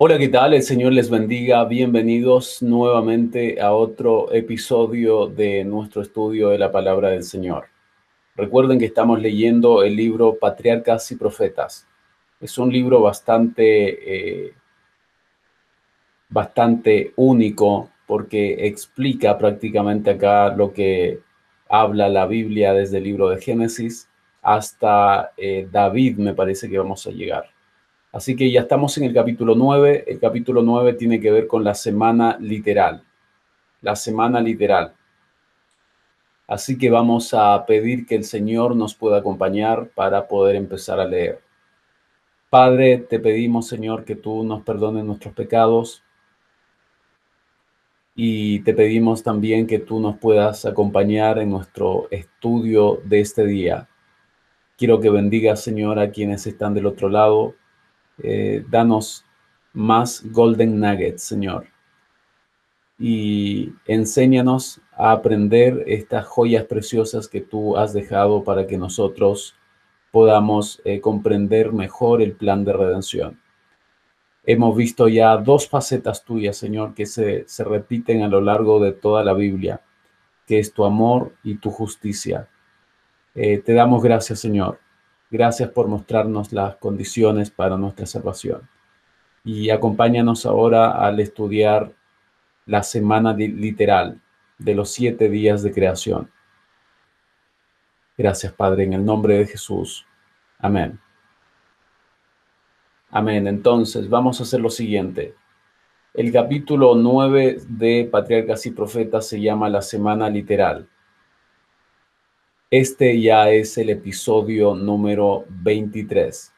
Hola, ¿qué tal? El Señor les bendiga. Bienvenidos nuevamente a otro episodio de nuestro estudio de la palabra del Señor. Recuerden que estamos leyendo el libro Patriarcas y Profetas. Es un libro bastante, eh, bastante único porque explica prácticamente acá lo que habla la Biblia desde el libro de Génesis hasta eh, David, me parece que vamos a llegar. Así que ya estamos en el capítulo 9. El capítulo 9 tiene que ver con la semana literal. La semana literal. Así que vamos a pedir que el Señor nos pueda acompañar para poder empezar a leer. Padre, te pedimos, Señor, que tú nos perdones nuestros pecados y te pedimos también que tú nos puedas acompañar en nuestro estudio de este día. Quiero que bendiga, Señor, a quienes están del otro lado eh, danos más golden nuggets, Señor. Y enséñanos a aprender estas joyas preciosas que tú has dejado para que nosotros podamos eh, comprender mejor el plan de redención. Hemos visto ya dos facetas tuyas, Señor, que se, se repiten a lo largo de toda la Biblia, que es tu amor y tu justicia. Eh, te damos gracias, Señor, Gracias por mostrarnos las condiciones para nuestra salvación. Y acompáñanos ahora al estudiar la semana literal de los siete días de creación. Gracias, Padre, en el nombre de Jesús. Amén. Amén. Entonces, vamos a hacer lo siguiente. El capítulo 9 de Patriarcas y Profetas se llama la semana literal. Este ya es el episodio número 23.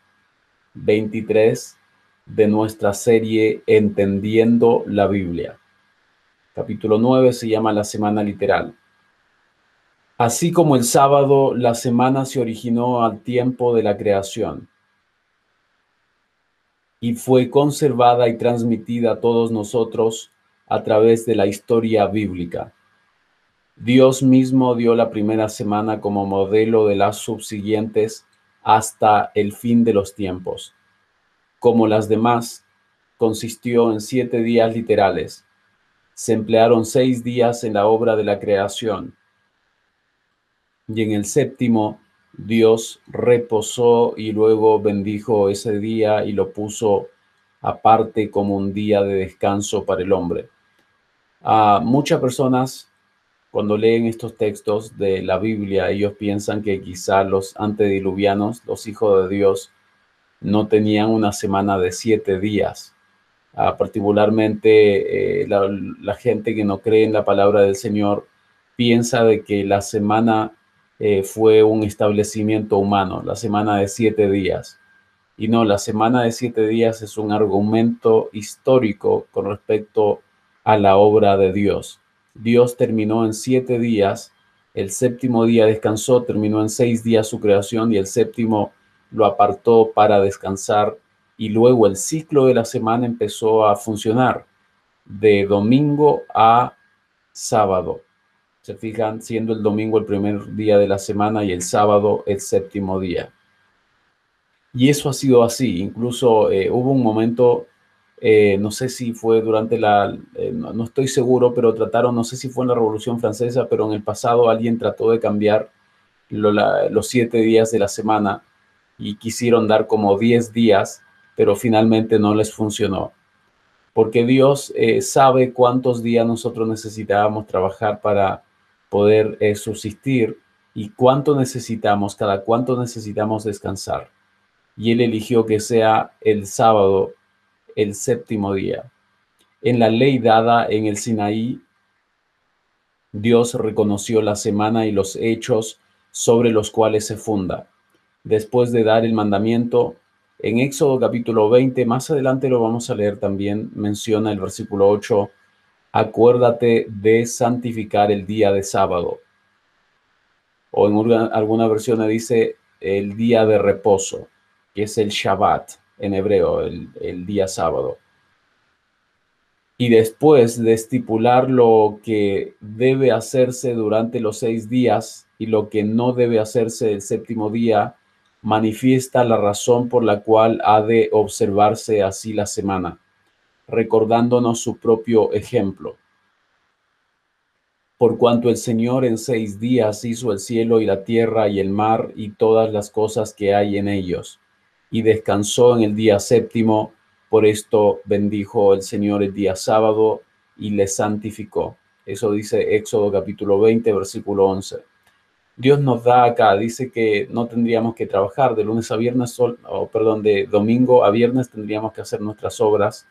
23 de nuestra serie Entendiendo la Biblia. Capítulo 9 se llama la semana literal. Así como el sábado, la semana se originó al tiempo de la creación y fue conservada y transmitida a todos nosotros a través de la historia bíblica. Dios mismo dio la primera semana como modelo de las subsiguientes hasta el fin de los tiempos. Como las demás, consistió en siete días literales. Se emplearon seis días en la obra de la creación. Y en el séptimo, Dios reposó y luego bendijo ese día y lo puso aparte como un día de descanso para el hombre. A muchas personas cuando leen estos textos de la Biblia, ellos piensan que quizá los antediluvianos, los hijos de Dios, no tenían una semana de siete días. Ah, particularmente eh, la, gente que no cree en la palabra del Señor piensa de que la semana eh, fue un establecimiento humano, la semana de siete días. Y no, la semana de siete días es un argumento histórico con respecto a la obra de Dios. Dios terminó en siete días, el séptimo día descansó, terminó en seis días su creación y el séptimo lo apartó para descansar y luego el ciclo de la semana empezó a funcionar de domingo a sábado. Se fijan, siendo el domingo el primer día de la semana y el sábado el séptimo día. Y eso ha sido así. Incluso eh, hubo un momento eh, no sé si fue durante la, eh, no, estoy seguro, pero trataron, no sé si fue en la Revolución Francesa, pero en el pasado alguien trató de cambiar los siete días de la semana y quisieron dar como diez días, pero finalmente no les funcionó. Porque Dios eh, sabe cuántos días nosotros necesitábamos trabajar para poder subsistir y cuánto necesitamos, cada cuánto necesitamos descansar. Y Él eligió que sea el sábado el séptimo día. En la ley dada en el Sinaí, Dios reconoció la semana y los hechos sobre los cuales se funda. Después de dar el mandamiento, en Éxodo capítulo 20, más adelante lo vamos a leer también, menciona el versículo 8, acuérdate de santificar el día de sábado. O en alguna versión dice el día de reposo, que es el Shabbat en hebreo, el, día sábado. Y después de estipular lo que debe hacerse durante los seis días y lo que no debe hacerse el séptimo día, manifiesta la razón por la cual ha de observarse así la semana. recordándonos su propio ejemplo. Por cuanto el Señor en seis días hizo el cielo y la tierra y el mar y todas las cosas que hay en ellos, y descansó en el día séptimo, por esto bendijo el Señor el día sábado y le santificó. Eso dice Éxodo capítulo 20, versículo 11. Dios nos da acá, dice que no tendríamos que trabajar de lunes a viernes, o perdón, de domingo a viernes tendríamos que hacer nuestras obras,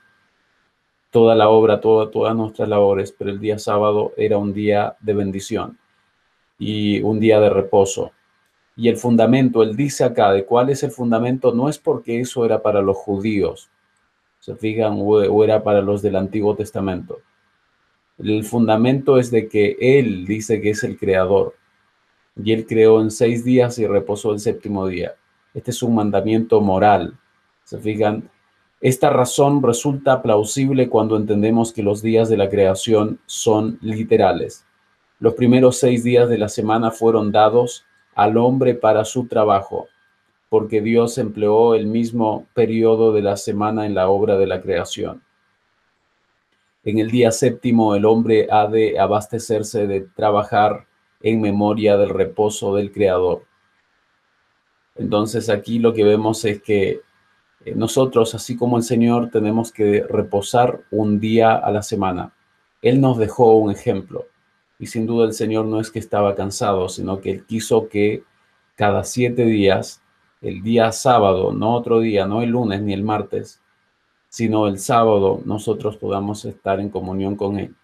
toda la obra, toda, todas nuestras labores, pero el día sábado era un día de bendición y un día de reposo. Y el fundamento, él dice acá, de cuál es el fundamento, no es porque eso era para los judíos, se fijan, o era para los del Antiguo Testamento. El fundamento es de que Él dice que es el creador y Él creó en seis días y reposó el séptimo día. Este es un mandamiento moral. Se fijan, esta razón resulta plausible cuando entendemos que los días de la creación son literales. Los primeros seis días de la semana fueron dados al hombre para su trabajo porque Dios empleó el mismo periodo de la semana en la obra de la creación. En el día séptimo el hombre ha de abastecerse de trabajar en memoria del reposo del Creador. Entonces aquí lo que vemos es que eh, nosotros, así como el Señor, tenemos que reposar un día a la semana. Él nos dejó un ejemplo y sin duda el Señor no es que estaba cansado, sino que Él quiso que cada siete días el día sábado, no otro día, no el lunes ni el martes, sino el sábado nosotros podamos estar en comunión con Él.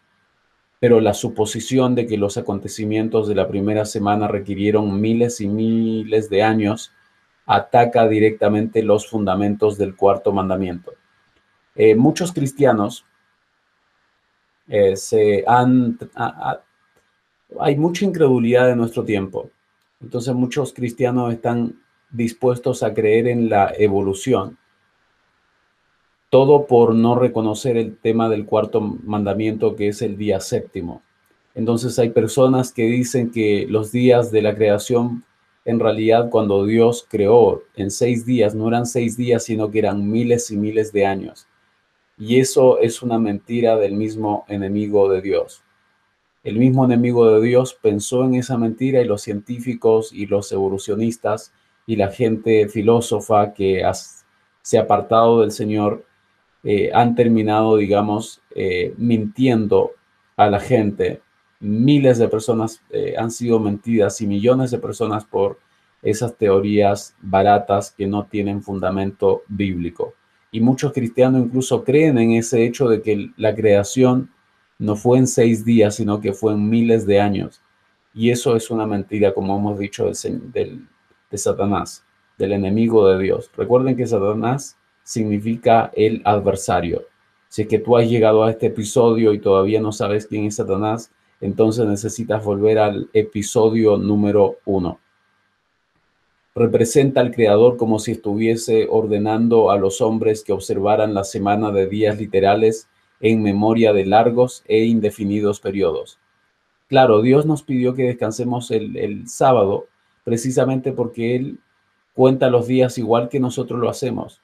Pero la suposición de que los acontecimientos de la primera semana requirieron miles y miles de años ataca directamente los fundamentos del cuarto mandamiento. Eh, muchos cristianos eh, se han... hay mucha incredulidad en nuestro tiempo. Entonces muchos cristianos están dispuestos a creer en la evolución. Todo por no reconocer el tema del cuarto mandamiento que es el día séptimo. Entonces hay personas que dicen que los días de la creación, en realidad cuando Dios creó en seis días, no eran seis días, sino que eran miles y miles de años. Y eso es una mentira del mismo enemigo de Dios. El mismo enemigo de Dios pensó en esa mentira y los científicos y los evolucionistas y la gente filósofa que se ha apartado del Señor eh, han terminado, digamos, eh, mintiendo a la gente. Miles de personas eh, han sido mentidas y millones de personas por esas teorías baratas que no tienen fundamento bíblico. Y muchos cristianos incluso creen en ese hecho de que la creación no fue en seis días, sino que fue en miles de años. Y eso es una mentira, como hemos dicho, del, de Satanás, del enemigo de Dios. Recuerden que Satanás significa el adversario. Si es que tú has llegado a este episodio y todavía no sabes quién es Satanás, entonces necesitas volver al episodio número uno. Representa al Creador como si estuviese ordenando a los hombres que observaran la semana de días literales en memoria de largos e indefinidos periodos. Claro, Dios nos pidió que descansemos el, sábado precisamente porque Él cuenta los días igual que nosotros lo hacemos.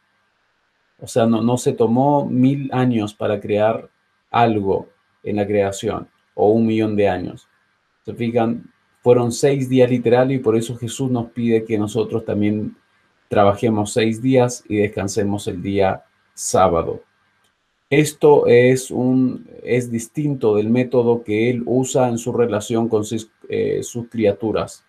O sea, no, no se tomó mil años para crear algo en la creación o un millón de años. Se fijan, fueron seis días literales y por eso Jesús nos pide que nosotros también trabajemos seis días y descansemos el día sábado. Esto es, un, es distinto del método que él usa en su relación con sus, eh, sus criaturas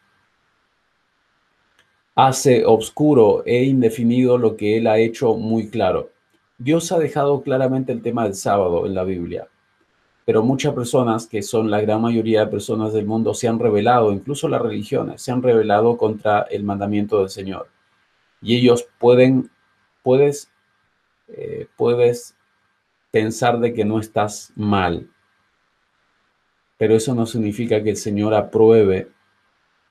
hace obscuro e indefinido lo que él ha hecho muy claro. Dios ha dejado claramente el tema del sábado en la Biblia, pero muchas personas, que son la gran mayoría de personas del mundo, se han rebelado, incluso las religiones, se han rebelado contra el mandamiento del Señor. Y ellos pueden, puedes, eh, puedes pensar de que no estás mal, pero eso no significa que el Señor apruebe,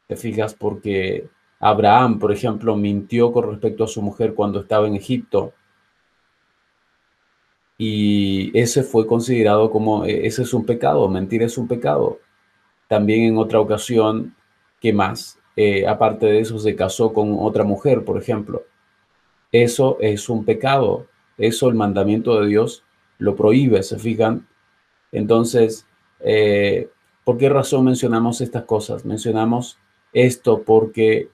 te fijas, porque Abraham, por ejemplo, mintió con respecto a su mujer cuando estaba en Egipto. Y ese fue considerado como, e, ese es un pecado, mentir es un pecado. También en otra ocasión, ¿qué más? Eh, aparte de eso, se casó con otra mujer, por ejemplo. Eso es un pecado. Eso el mandamiento de Dios lo prohíbe, ¿se fijan? Entonces, eh, ¿por qué razón mencionamos estas cosas? Mencionamos esto porque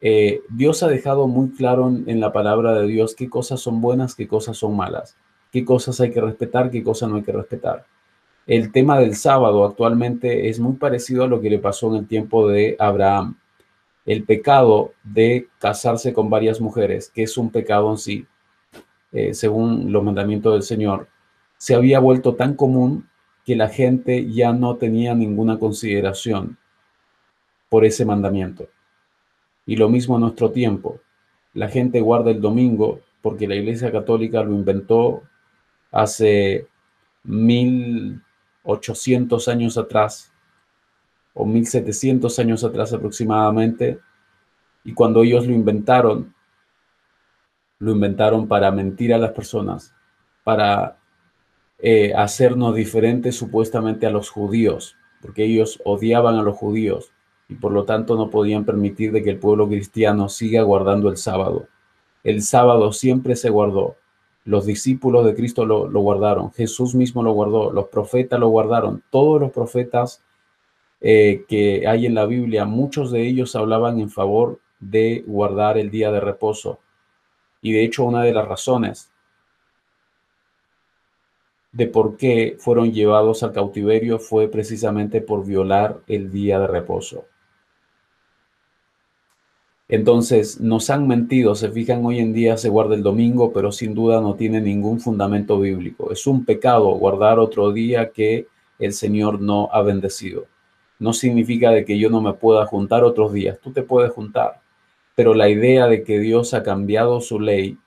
eh, Dios ha dejado muy claro en, la palabra de Dios qué cosas son buenas, qué cosas son malas, qué cosas hay que respetar, qué cosas no hay que respetar. El tema del sábado actualmente es muy parecido a lo que le pasó en el tiempo de Abraham. El pecado de casarse con varias mujeres, que es un pecado en sí, eh, según los mandamientos del Señor, se había vuelto tan común que la gente ya no tenía ninguna consideración por ese mandamiento. Y lo mismo en nuestro tiempo. La gente guarda el domingo porque la Iglesia Católica lo inventó hace 1800 años atrás o 1700 años atrás aproximadamente. Y cuando ellos lo inventaron, lo inventaron para mentir a las personas, para eh, hacernos diferentes supuestamente a los judíos, porque ellos odiaban a los judíos y por lo tanto no podían permitir de que el pueblo cristiano siga guardando el sábado. El sábado siempre se guardó. Los discípulos de Cristo lo, guardaron, Jesús mismo lo guardó, los profetas lo guardaron, todos los profetas eh, que hay en la Biblia, muchos de ellos hablaban en favor de guardar el día de reposo. Y de hecho una de las razones de por qué fueron llevados al cautiverio fue precisamente por violar el día de reposo. Entonces, nos han mentido, se fijan, hoy en día se guarda el domingo, pero sin duda no tiene ningún fundamento bíblico. Es un pecado guardar otro día que el Señor no ha bendecido. No significa de que yo no me pueda juntar otros días, tú te puedes juntar, pero la idea de que Dios ha cambiado su ley,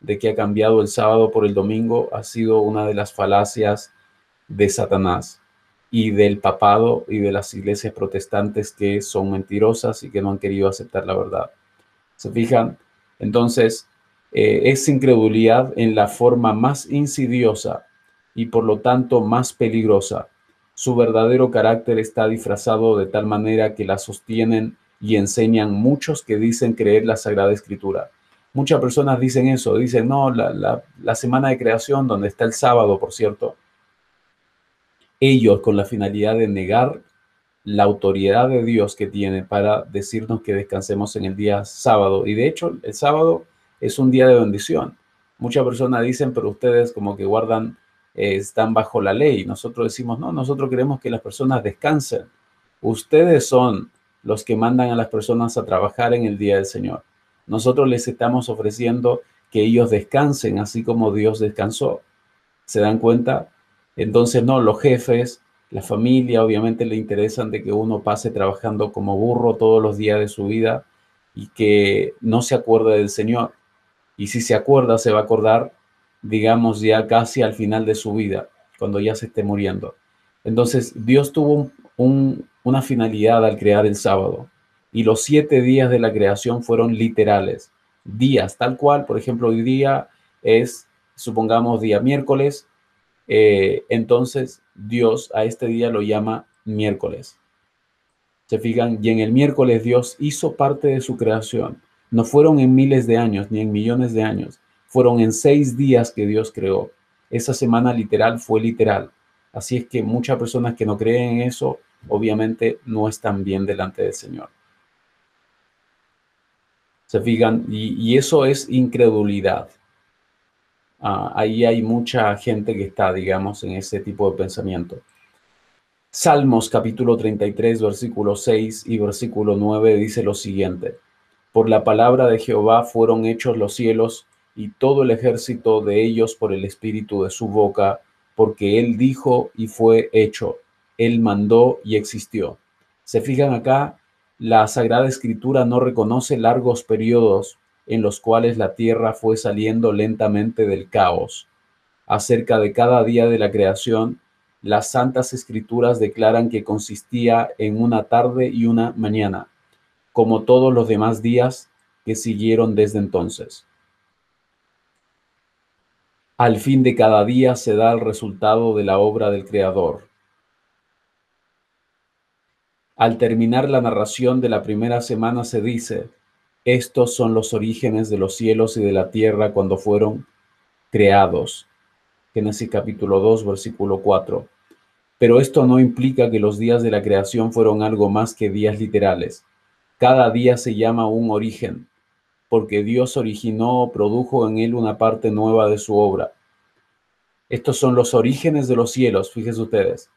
de que ha cambiado el sábado por el domingo, ha sido una de las falacias de Satanás y del papado y de las iglesias protestantes que son mentirosas y que no han querido aceptar la verdad. ¿Se fijan? Entonces, eh, es incredulidad en la forma más insidiosa y por lo tanto más peligrosa. Su verdadero carácter está disfrazado de tal manera que la sostienen y enseñan muchos que dicen creer la Sagrada Escritura. Muchas personas dicen eso, dicen, no, la, la semana de creación, donde está el sábado, por cierto, ellos con la finalidad de negar la autoridad de Dios que tiene para decirnos que descansemos en el día sábado. Y de hecho, el sábado es un día de bendición. Muchas personas dicen, pero ustedes como que guardan, eh, están bajo la ley. Nosotros decimos, no, nosotros queremos que las personas descansen. Ustedes son los que mandan a las personas a trabajar en el día del Señor. Nosotros les estamos ofreciendo que ellos descansen así como Dios descansó. ¿Se dan cuenta? Entonces, no, los jefes, la familia, obviamente le interesan de que uno pase trabajando como burro todos los días de su vida y que no se acuerde del Señor. Y si se acuerda, se va a acordar, digamos, ya casi al final de su vida, cuando ya se esté muriendo. Entonces, Dios tuvo una finalidad al crear el sábado. Y los siete días de la creación fueron literales. Días, tal cual, por ejemplo, hoy día es, supongamos, día miércoles, eh, entonces Dios a este día lo llama miércoles. Se fijan, y en el miércoles Dios hizo parte de su creación. No fueron en miles de años ni en millones de años, fueron en seis días que Dios creó. Esa semana literal fue literal. Así es que muchas personas que no creen en eso, obviamente no están bien delante del Señor. Se fijan, y eso es incredulidad. Ah, ahí hay mucha gente que está, digamos, en ese tipo de pensamiento. Salmos capítulo 33, versículo 6 y versículo 9 dice lo siguiente. Por la palabra de Jehová fueron hechos los cielos y todo el ejército de ellos por el espíritu de su boca, porque él dijo y fue hecho, él mandó y existió. Se fijan acá, la Sagrada Escritura no reconoce largos periodos en los cuales la tierra fue saliendo lentamente del caos. Acerca de cada día de la creación, las santas escrituras declaran que consistía en una tarde y una mañana, como todos los demás días que siguieron desde entonces. Al fin de cada día se da el resultado de la obra del Creador. Al terminar la narración de la primera semana se dice, estos son los orígenes de los cielos y de la tierra cuando fueron creados. Génesis capítulo 2, versículo 4. Pero esto no implica que los días de la creación fueron algo más que días literales. Cada día se llama un origen, porque Dios originó o produjo en él una parte nueva de su obra. Estos son los orígenes de los cielos, fíjense ustedes.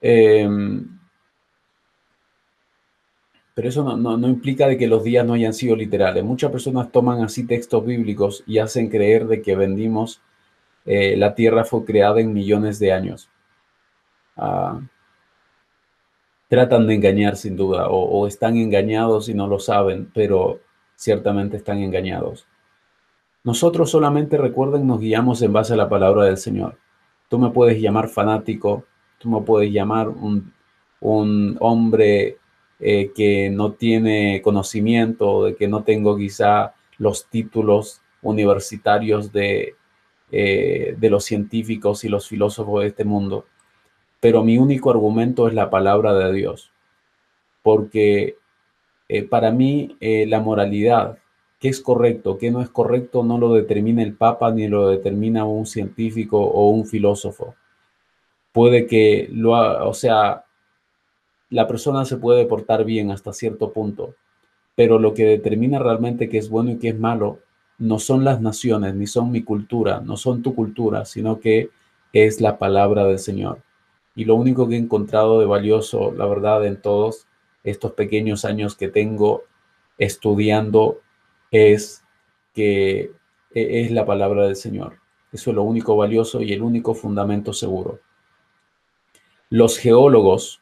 Em, pero eso no, implica de que los días no hayan sido literales. Muchas personas toman así textos bíblicos y hacen creer de que vendimos, eh, la tierra fue creada en millones de años. Ah, tratan de engañar sin duda, o, están engañados y no lo saben, pero ciertamente están engañados. Nosotros solamente recuerden, nos guiamos en base a la palabra del Señor. Tú me puedes llamar fanático, tú me puedes llamar un, hombre eh, que no tiene conocimiento, de que no tengo quizá los títulos universitarios de, eh, de los científicos y los filósofos de este mundo. Pero mi único argumento es la palabra de Dios, porque eh, para mí la moralidad, qué es correcto, qué no es correcto, no lo determina el Papa ni lo determina un científico o un filósofo. Puede que lo, o sea, la persona se puede portar bien hasta cierto punto, pero lo que determina realmente qué es bueno y qué es malo no son las naciones, ni son mi cultura, no son tu cultura, sino que es la palabra del Señor. Y lo único que he encontrado de valioso, la verdad, en todos estos pequeños años que tengo estudiando es que e, es la palabra del Señor. Eso es lo único valioso y el único fundamento seguro. Los geólogos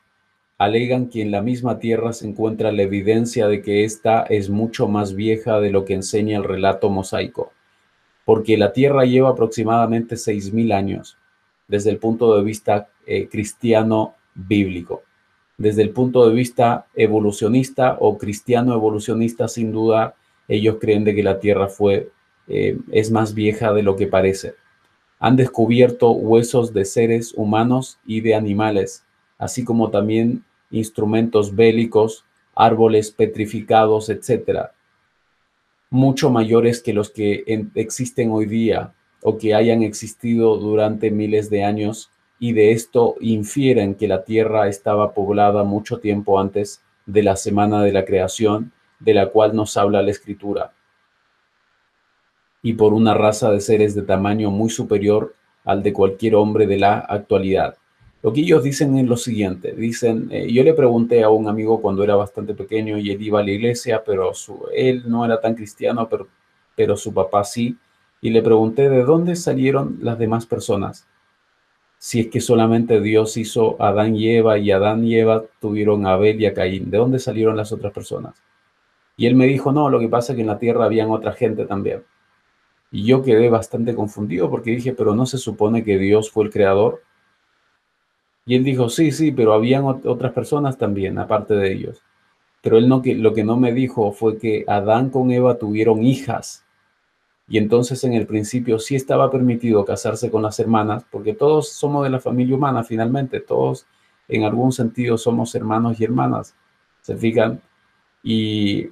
alegan que en la misma Tierra se encuentra la evidencia de que ésta es mucho más vieja de lo que enseña el relato mosaico, porque la Tierra lleva aproximadamente 6.000 años desde el punto de vista eh, cristiano bíblico. Desde el punto de vista evolucionista o cristiano evolucionista, sin duda, ellos creen de que la Tierra fue, eh, es más vieja de lo que parece. Han descubierto huesos de seres humanos y de animales, así como también instrumentos bélicos, árboles petrificados, etc., mucho mayores que los que existen hoy día o que hayan existido durante miles de años y de esto infieren que la tierra estaba poblada mucho tiempo antes de la semana de la creación de la cual nos habla la escritura y por una raza de seres de tamaño muy superior al de cualquier hombre de la actualidad. Lo que ellos dicen es lo siguiente, dicen, eh, yo le pregunté a un amigo cuando era bastante pequeño y él iba a la iglesia, pero su, él no era tan cristiano, pero, pero su papá sí, y le pregunté de dónde salieron las demás personas. Si es que solamente Dios hizo a Adán y Eva y Adán y Eva tuvieron a Abel y a Caín. ¿De dónde salieron las otras personas? Y él me dijo, no, lo que pasa es que en la tierra habían otra gente también. Y yo quedé bastante confundido porque dije, pero no se supone que Dios fue el creador. Y él dijo, sí, sí, pero habían otras personas también, aparte de ellos. Pero él no, lo que no me dijo fue que Adán con Eva tuvieron hijas y entonces en el principio sí estaba permitido casarse con las hermanas, porque todos somos de la familia humana finalmente, todos en algún sentido somos hermanos y hermanas, ¿se fijan? Y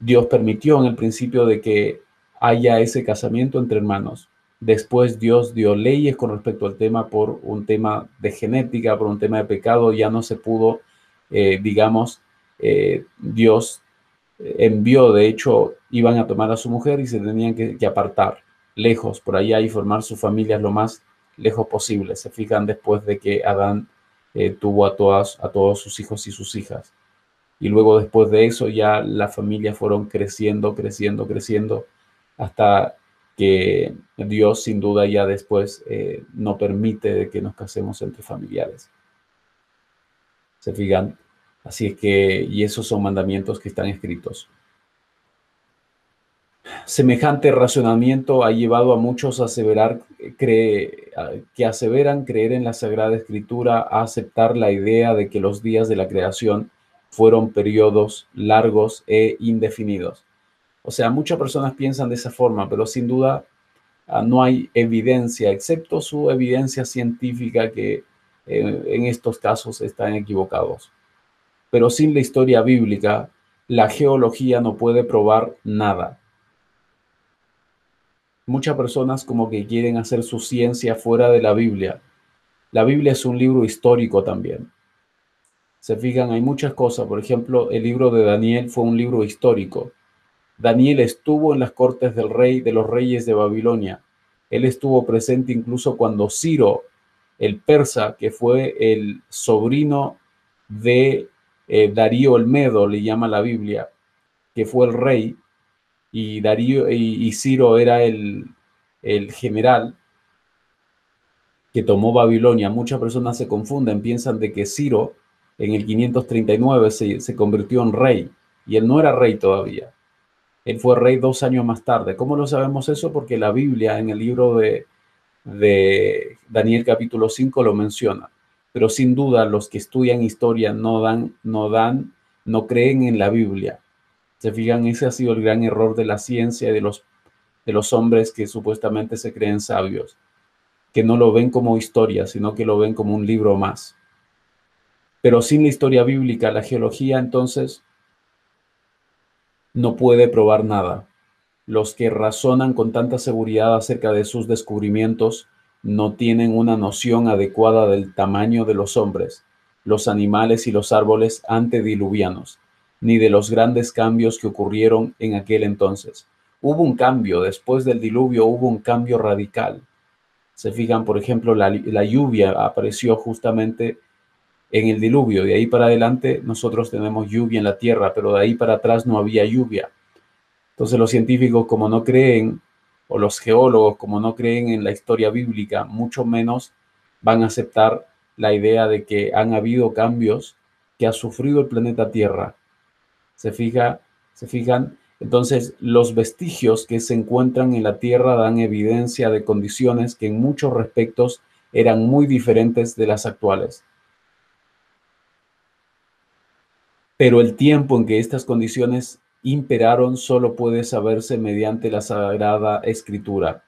Dios permitió en el principio de que haya ese casamiento entre hermanos. Después Dios dio leyes con respecto al tema por un tema de genética, por un tema de pecado, ya no se pudo, eh, digamos, eh, Dios envió, de hecho, iban a tomar a su mujer y se tenían que, apartar lejos por allá y formar sus familias lo más lejos posible. Se fijan después de que Adán eh, tuvo a, todas, a todos sus hijos y sus hijas. Y luego después de eso ya las familias fueron creciendo, creciendo, creciendo, hasta que Dios sin duda ya después eh, no permite que nos casemos entre familiares. Se fijan, Así es que, y esos son mandamientos que están escritos. Semejante razonamiento ha llevado a muchos a aseverar que aseveran creer en la Sagrada Escritura, a aceptar la idea de que los días de la creación fueron periodos largos e indefinidos. O sea, muchas personas piensan de esa forma, pero sin duda ah, no hay evidencia, excepto su evidencia científica que eh, en estos casos están equivocados pero sin la historia bíblica, la geología no puede probar nada. Muchas personas como que quieren hacer su ciencia fuera de la Biblia. La Biblia es un libro histórico también. Se fijan, hay muchas cosas. Por ejemplo, el libro de Daniel fue un libro histórico. Daniel estuvo en las cortes del rey, de los reyes de Babilonia. Él estuvo presente incluso cuando Ciro, el persa, que fue el sobrino de eh, Darío Olmedo, le llama la Biblia, que fue el rey, y Darío y, Ciro era el, el general que tomó Babilonia. Muchas personas se confunden, piensan de que Ciro en el 539 se, se convirtió en rey, y él no era rey todavía. Él fue rey dos años más tarde. ¿Cómo lo sabemos eso? Porque la Biblia en el libro de, de Daniel capítulo 5 lo menciona. Pero sin duda los que estudian historia no dan, no dan, no creen en la Biblia. Se fijan, ese ha sido el gran error de la ciencia y de los, de los hombres que supuestamente se creen sabios, que no lo ven como historia, sino que lo ven como un libro más. Pero sin la historia bíblica, la geología entonces no puede probar nada. Los que razonan con tanta seguridad acerca de sus descubrimientos no tienen una noción adecuada del tamaño de los hombres, los animales y los árboles antediluvianos, ni de los grandes cambios que ocurrieron en aquel entonces. Hubo un cambio, después del diluvio hubo un cambio radical. Se fijan, por ejemplo, la, la lluvia apareció justamente en el diluvio. De ahí para adelante nosotros tenemos lluvia en la tierra, pero de ahí para atrás no había lluvia. Entonces los científicos como no creen, o los geólogos como no creen en la historia bíblica, mucho menos van a aceptar la idea de que han habido cambios que ha sufrido el planeta Tierra. Se fija, se fijan, entonces los vestigios que se encuentran en la Tierra dan evidencia de condiciones que en muchos respectos eran muy diferentes de las actuales. Pero el tiempo en que estas condiciones imperaron solo puede saberse mediante la Sagrada Escritura.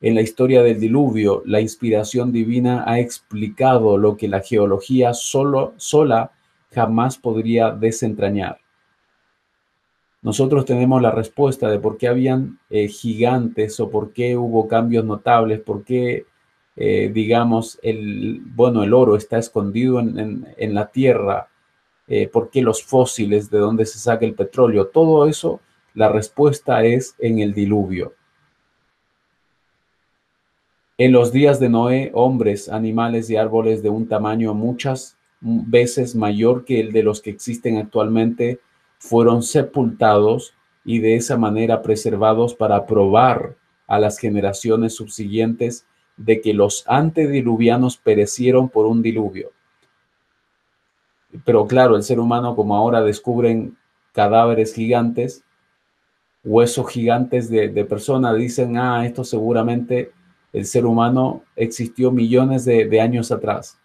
En la historia del diluvio, la inspiración divina ha explicado lo que la geología solo, sola jamás podría desentrañar. Nosotros tenemos la respuesta de por qué habían eh, gigantes o por qué hubo cambios notables, por qué, eh, digamos, el, bueno, el oro está escondido en, en la tierra, eh, por qué los fósiles, de dónde se saca el petróleo, todo eso, la respuesta es en el diluvio. En los días de Noé, hombres, animales y árboles de un tamaño muchas veces mayor que el de los que existen actualmente fueron sepultados y de esa manera preservados para probar a las generaciones subsiguientes de que los antediluvianos perecieron por un diluvio. Pero claro, el ser humano, como ahora descubren cadáveres gigantes, huesos gigantes de, personas, dicen, ah, esto seguramente el ser humano existió millones de, años atrás.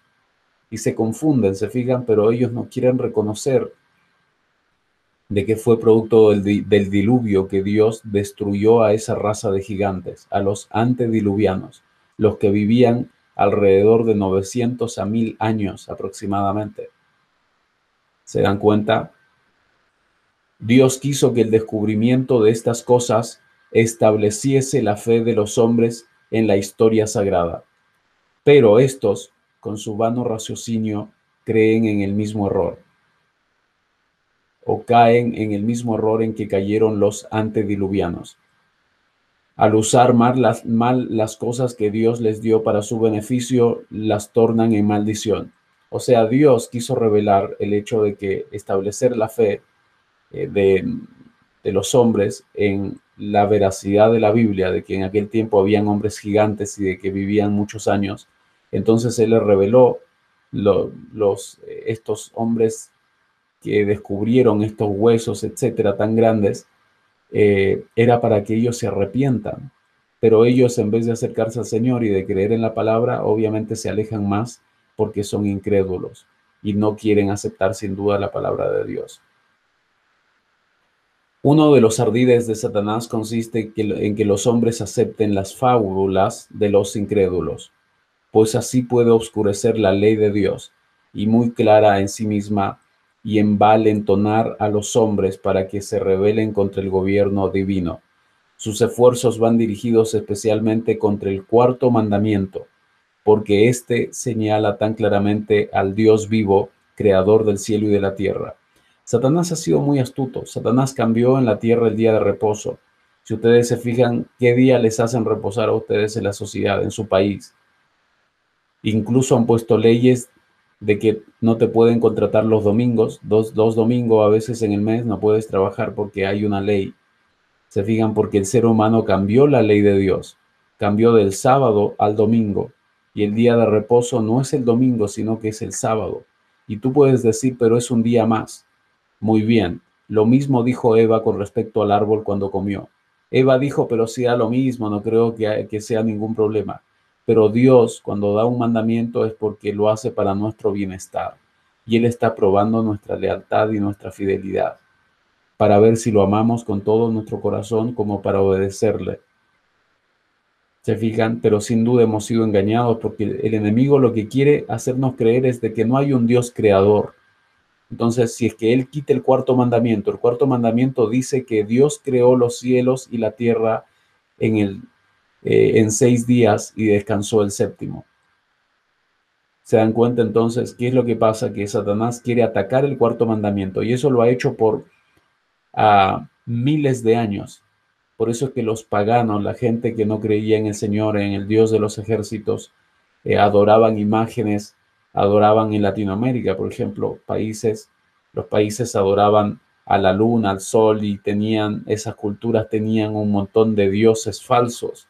Y se confunden, se fijan, pero ellos no quieren reconocer de que fue producto del, del, diluvio que Dios destruyó a esa raza de gigantes, a los antediluvianos, los que vivían alrededor de 900 a 1000 años aproximadamente. ¿Se dan cuenta? Dios quiso que el descubrimiento de estas cosas estableciese la fe de los hombres en la historia sagrada. Pero estos, con su vano raciocinio, creen en el mismo error. O caen en el mismo error en que cayeron los antediluvianos. Al usar mal las, mal las cosas que Dios les dio para su beneficio, las tornan en maldición. O sea, Dios quiso revelar el hecho de que establecer la fe eh, de, los hombres en la veracidad de la Biblia, de que en aquel tiempo habían hombres gigantes y de que vivían muchos años. Entonces Él le reveló los, estos hombres que descubrieron estos huesos, etcétera, tan grandes, eh, era para que ellos se arrepientan. Pero ellos, en vez de acercarse al Señor y de creer en la palabra, obviamente se alejan más porque son incrédulos y no quieren aceptar sin duda la palabra de Dios. Uno de los ardides de Satanás consiste en que los hombres acepten las fábulas de los incrédulos, pues así puede oscurecer la ley de Dios y muy clara en sí misma y envalentonar a los hombres para que se rebelen contra el gobierno divino. Sus esfuerzos van dirigidos especialmente contra el cuarto mandamiento, porque éste señala tan claramente al Dios vivo, creador del cielo y de la tierra. Satanás ha sido muy astuto. Satanás cambió en la tierra el día de reposo. Si ustedes se fijan, ¿qué día les hacen reposar a ustedes en la sociedad, en su país? Incluso han puesto leyes de que no te pueden contratar los domingos, dos, dos domingos a veces en el mes no puedes trabajar porque hay una ley se fijan porque el ser humano cambió la ley de Dios, cambió del sábado al domingo. Y el día de reposo no es el domingo, sino que es el sábado. Y tú puedes decir, pero es un día más. Muy bien. Lo mismo dijo Eva con respecto al árbol cuando comió. Eva dijo, pero sea lo mismo, no creo que, que sea ningún problema. Pero Dios, cuando da un mandamiento, es porque lo hace para nuestro bienestar. Y Él está probando nuestra lealtad y nuestra fidelidad para ver si lo amamos con todo nuestro corazón como para obedecerle. Se fijan, pero sin duda hemos sido engañados porque el enemigo lo que quiere hacernos creer es de que no hay un Dios creador. Entonces, si es que Él quita el cuarto mandamiento, el cuarto mandamiento dice que Dios creó los cielos y la tierra en, el, eh, en seis días y descansó el séptimo. Se dan cuenta entonces qué es lo que pasa, que Satanás quiere atacar el cuarto mandamiento y eso lo ha hecho por a miles de años. Por eso es que los paganos, la gente que no creía en el Señor, en el Dios de los ejércitos, eh, adoraban imágenes, adoraban en Latinoamérica, por ejemplo, países, los países adoraban a la luna, al sol y tenían, esas culturas tenían un montón de dioses falsos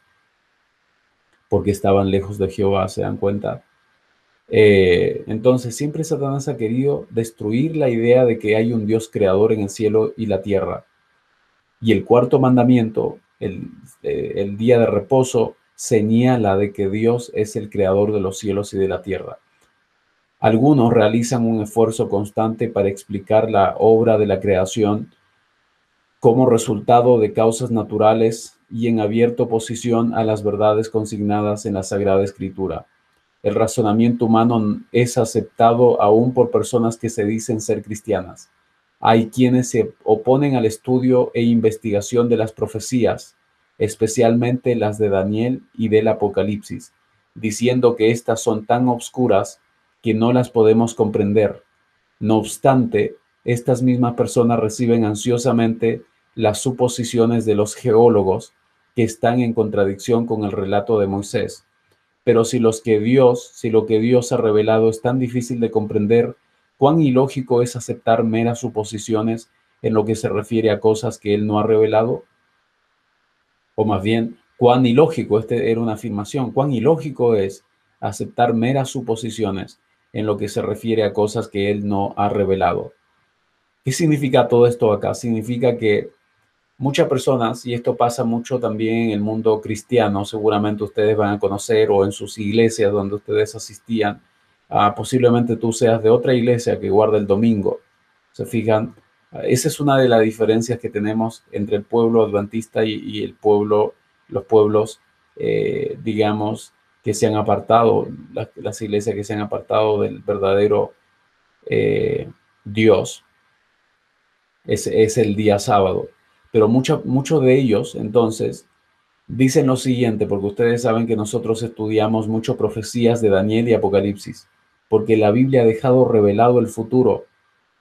porque estaban lejos de Jehová, ¿se dan cuenta? Eh, entonces, siempre Satanás ha querido destruir la idea de que hay un Dios creador en el cielo y la tierra. Y el cuarto mandamiento, el, eh, día de reposo, señala de que Dios es el creador de los cielos y de la tierra. Algunos realizan un esfuerzo constante para explicar la obra de la creación como resultado de causas naturales y en abierta oposición a las verdades consignadas en la Sagrada Escritura el razonamiento humano es aceptado aún por personas que se dicen ser cristianas. Hay quienes se oponen al estudio e investigación de las profecías, especialmente las de Daniel y del Apocalipsis, diciendo que éstas son tan obscuras que no las podemos comprender. No obstante, estas mismas personas reciben ansiosamente las suposiciones de los geólogos que están en contradicción con el relato de Moisés pero si si lo que Dios ha revelado es tan difícil de comprender, cuán ilógico es aceptar meras suposiciones en lo que se refiere a cosas que Él no ha revelado? O más bien, cuán ilógico, este era una afirmación, cuán ilógico es aceptar meras suposiciones en lo que se refiere a cosas que Él no ha revelado. ¿Qué significa todo esto acá? Significa que Muchas personas, y esto pasa mucho también en el mundo cristiano, seguramente ustedes van a conocer o en sus iglesias donde ustedes asistían, posiblemente tú seas de otra iglesia que guarda el domingo. Se fijan, esa es una de las diferencias que tenemos entre el pueblo adventista y, el pueblo, los pueblos, eh, digamos, que se han apartado, las, iglesias que se han apartado del verdadero eh, Dios. es el día sábado. Pero muchos de ellos, entonces, dicen lo siguiente, porque ustedes saben que nosotros estudiamos mucho profecías de Daniel y Apocalipsis, porque la Biblia ha dejado revelado el futuro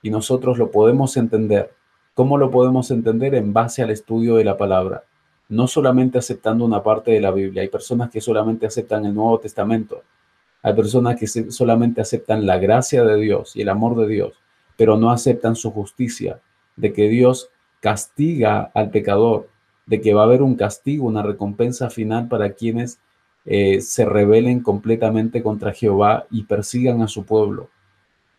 y nosotros lo podemos entender. ¿Cómo lo podemos entender? En base al estudio de la palabra. No solamente aceptando una parte de la Biblia. Hay personas que solamente aceptan el Nuevo Testamento. Hay personas que solamente aceptan la gracia de Dios y el amor de Dios, pero no aceptan su justicia, de que Dios castiga al pecador, de que va a haber un castigo, una recompensa final para quienes eh, se rebelen completamente contra Jehová y persigan a su pueblo.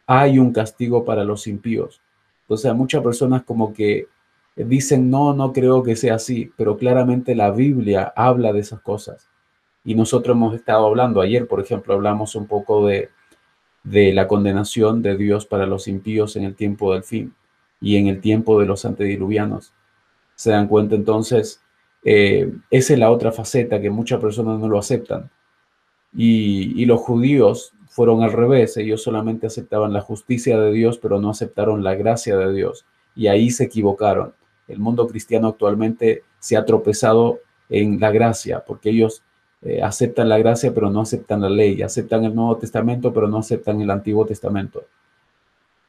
Hay un castigo para los impíos. Entonces, muchas personas como que dicen, no, no creo que sea así, pero claramente la Biblia habla de esas cosas. Y nosotros hemos estado hablando, ayer, por ejemplo, hablamos un poco de, de la condenación de Dios para los impíos en el tiempo del fin y en el tiempo de los antediluvianos. Se dan cuenta entonces, eh, esa es la otra faceta que muchas personas no lo aceptan. Y, los judíos fueron al revés, ellos solamente aceptaban la justicia de Dios, pero no aceptaron la gracia de Dios. Y ahí se equivocaron. El mundo cristiano actualmente se ha tropezado en la gracia, porque ellos eh, aceptan la gracia pero no aceptan la ley, aceptan el Nuevo Testamento pero no aceptan el Antiguo Testamento.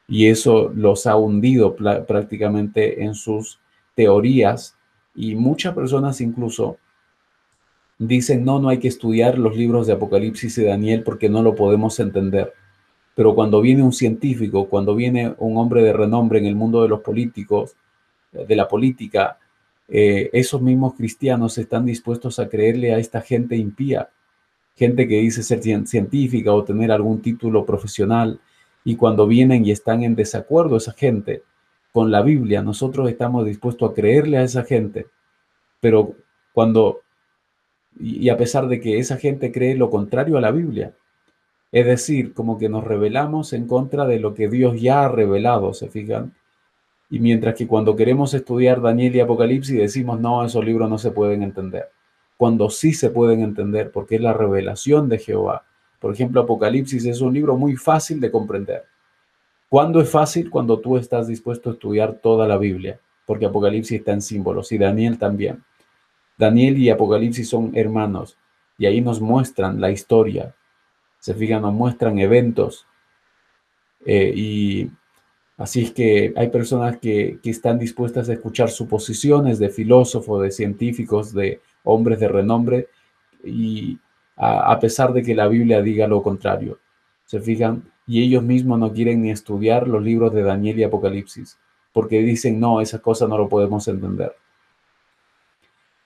Y eso los ha hundido prácticamente en sus teorías y muchas personas incluso dicen, no, no hay que estudiar los libros de Apocalipsis y Daniel porque no lo podemos entender. Pero cuando viene un científico, cuando viene un hombre de renombre en el mundo de los políticos, de la política, eh, esos mismos cristianos están dispuestos a creerle a esta gente impía, gente que dice ser científica o tener algún título profesional, y cuando vienen y están en desacuerdo esa gente con la Biblia, nosotros estamos dispuestos a creerle a esa gente, pero cuando, y a pesar de que esa gente cree lo contrario a la Biblia, es decir, como que nos rebelamos en contra de lo que Dios ya ha revelado, ¿se fijan? Y mientras que cuando queremos estudiar Daniel y Apocalipsis decimos, no, esos libros no se pueden entender. Cuando sí se pueden entender, porque es la revelación de Jehová. Por ejemplo, Apocalipsis es un libro muy fácil de comprender. ¿Cuándo es fácil? Cuando tú estás dispuesto a estudiar toda la Biblia, porque Apocalipsis está en símbolos y Daniel también. Daniel y Apocalipsis son hermanos y ahí nos muestran la historia. Se fijan, nos muestran eventos. Eh, y Así es que hay personas que, están dispuestas a escuchar suposiciones de filósofos, de científicos, de hombres de renombre, y a, pesar de que la Biblia diga lo contrario. ¿Se fijan? Y ellos mismos no quieren ni estudiar los libros de Daniel y Apocalipsis, porque dicen, no, esa cosa no lo podemos entender.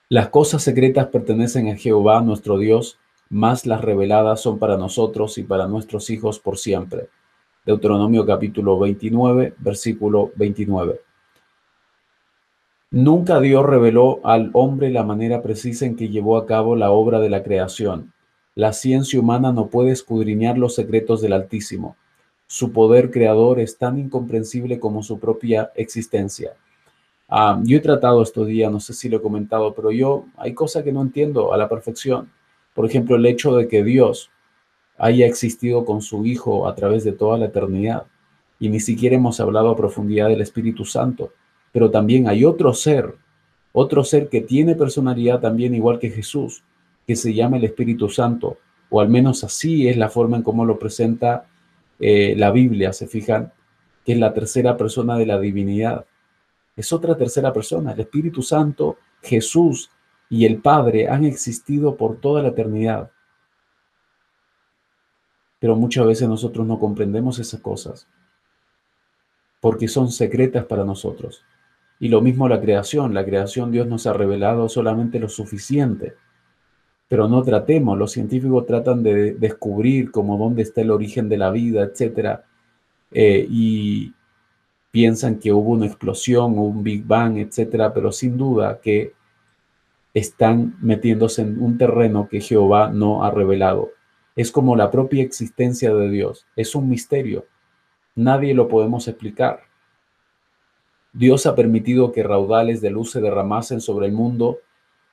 Las cosas secretas pertenecen a Jehová, nuestro Dios, más las reveladas son para nosotros y para nuestros hijos por siempre Deuteronomio capítulo 29, versículo 29. Nunca Dios reveló al hombre la manera precisa en que llevó a cabo la obra de la creación. La ciencia humana no puede escudriñar los secretos del Altísimo. Su poder creador es tan incomprensible como su propia existencia. Ah, yo he tratado estos días, no sé si lo he comentado, pero yo hay cosas que no entiendo a la perfección. Por ejemplo, el hecho de que Dios haya existido con su Hijo a través de toda la eternidad. Y ni siquiera hemos hablado a profundidad del Espíritu Santo. Pero también hay otro ser, otro ser que tiene personalidad también igual que Jesús, que se llama el Espíritu Santo, o al menos así es la forma en cómo lo presenta eh, la Biblia, se fijan, que es la tercera persona de la divinidad. Es otra tercera persona, el Espíritu Santo, Jesús y el Padre han existido por toda la eternidad pero muchas veces nosotros no comprendemos esas cosas porque son secretas para nosotros. Y lo mismo la creación, la creación Dios nos ha revelado solamente lo suficiente, pero no tratemos, los científicos tratan de descubrir como dónde está el origen de la vida, etc. Eh, y piensan que hubo una explosión un Big Bang, etc. Pero sin duda que están metiéndose en un terreno que Jehová no ha revelado es como la propia existencia de Dios. Es un misterio. Nadie lo podemos explicar. Dios ha permitido que raudales de luz se derramasen sobre el mundo,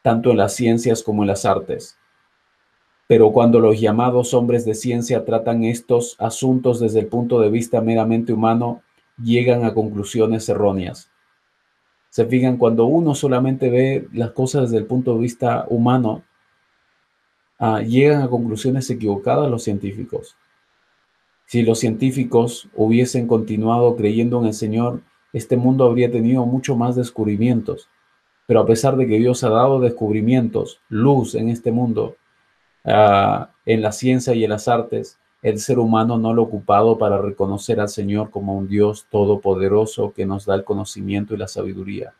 tanto en las ciencias como en las artes. Pero cuando los llamados hombres de ciencia tratan estos asuntos desde el punto de vista meramente humano, llegan a conclusiones erróneas. Se fijan, cuando uno solamente ve las cosas desde el punto de vista humano, Ah, llegan a conclusiones equivocadas los científicos. Si los científicos hubiesen continuado creyendo en el Señor, este mundo habría tenido mucho más descubrimientos. Pero a pesar de que Dios ha dado descubrimientos, luz en este mundo, ah, en la ciencia y en las artes, el ser humano no lo ha ocupado para reconocer al Señor como un Dios todopoderoso que nos da el conocimiento y la sabiduría,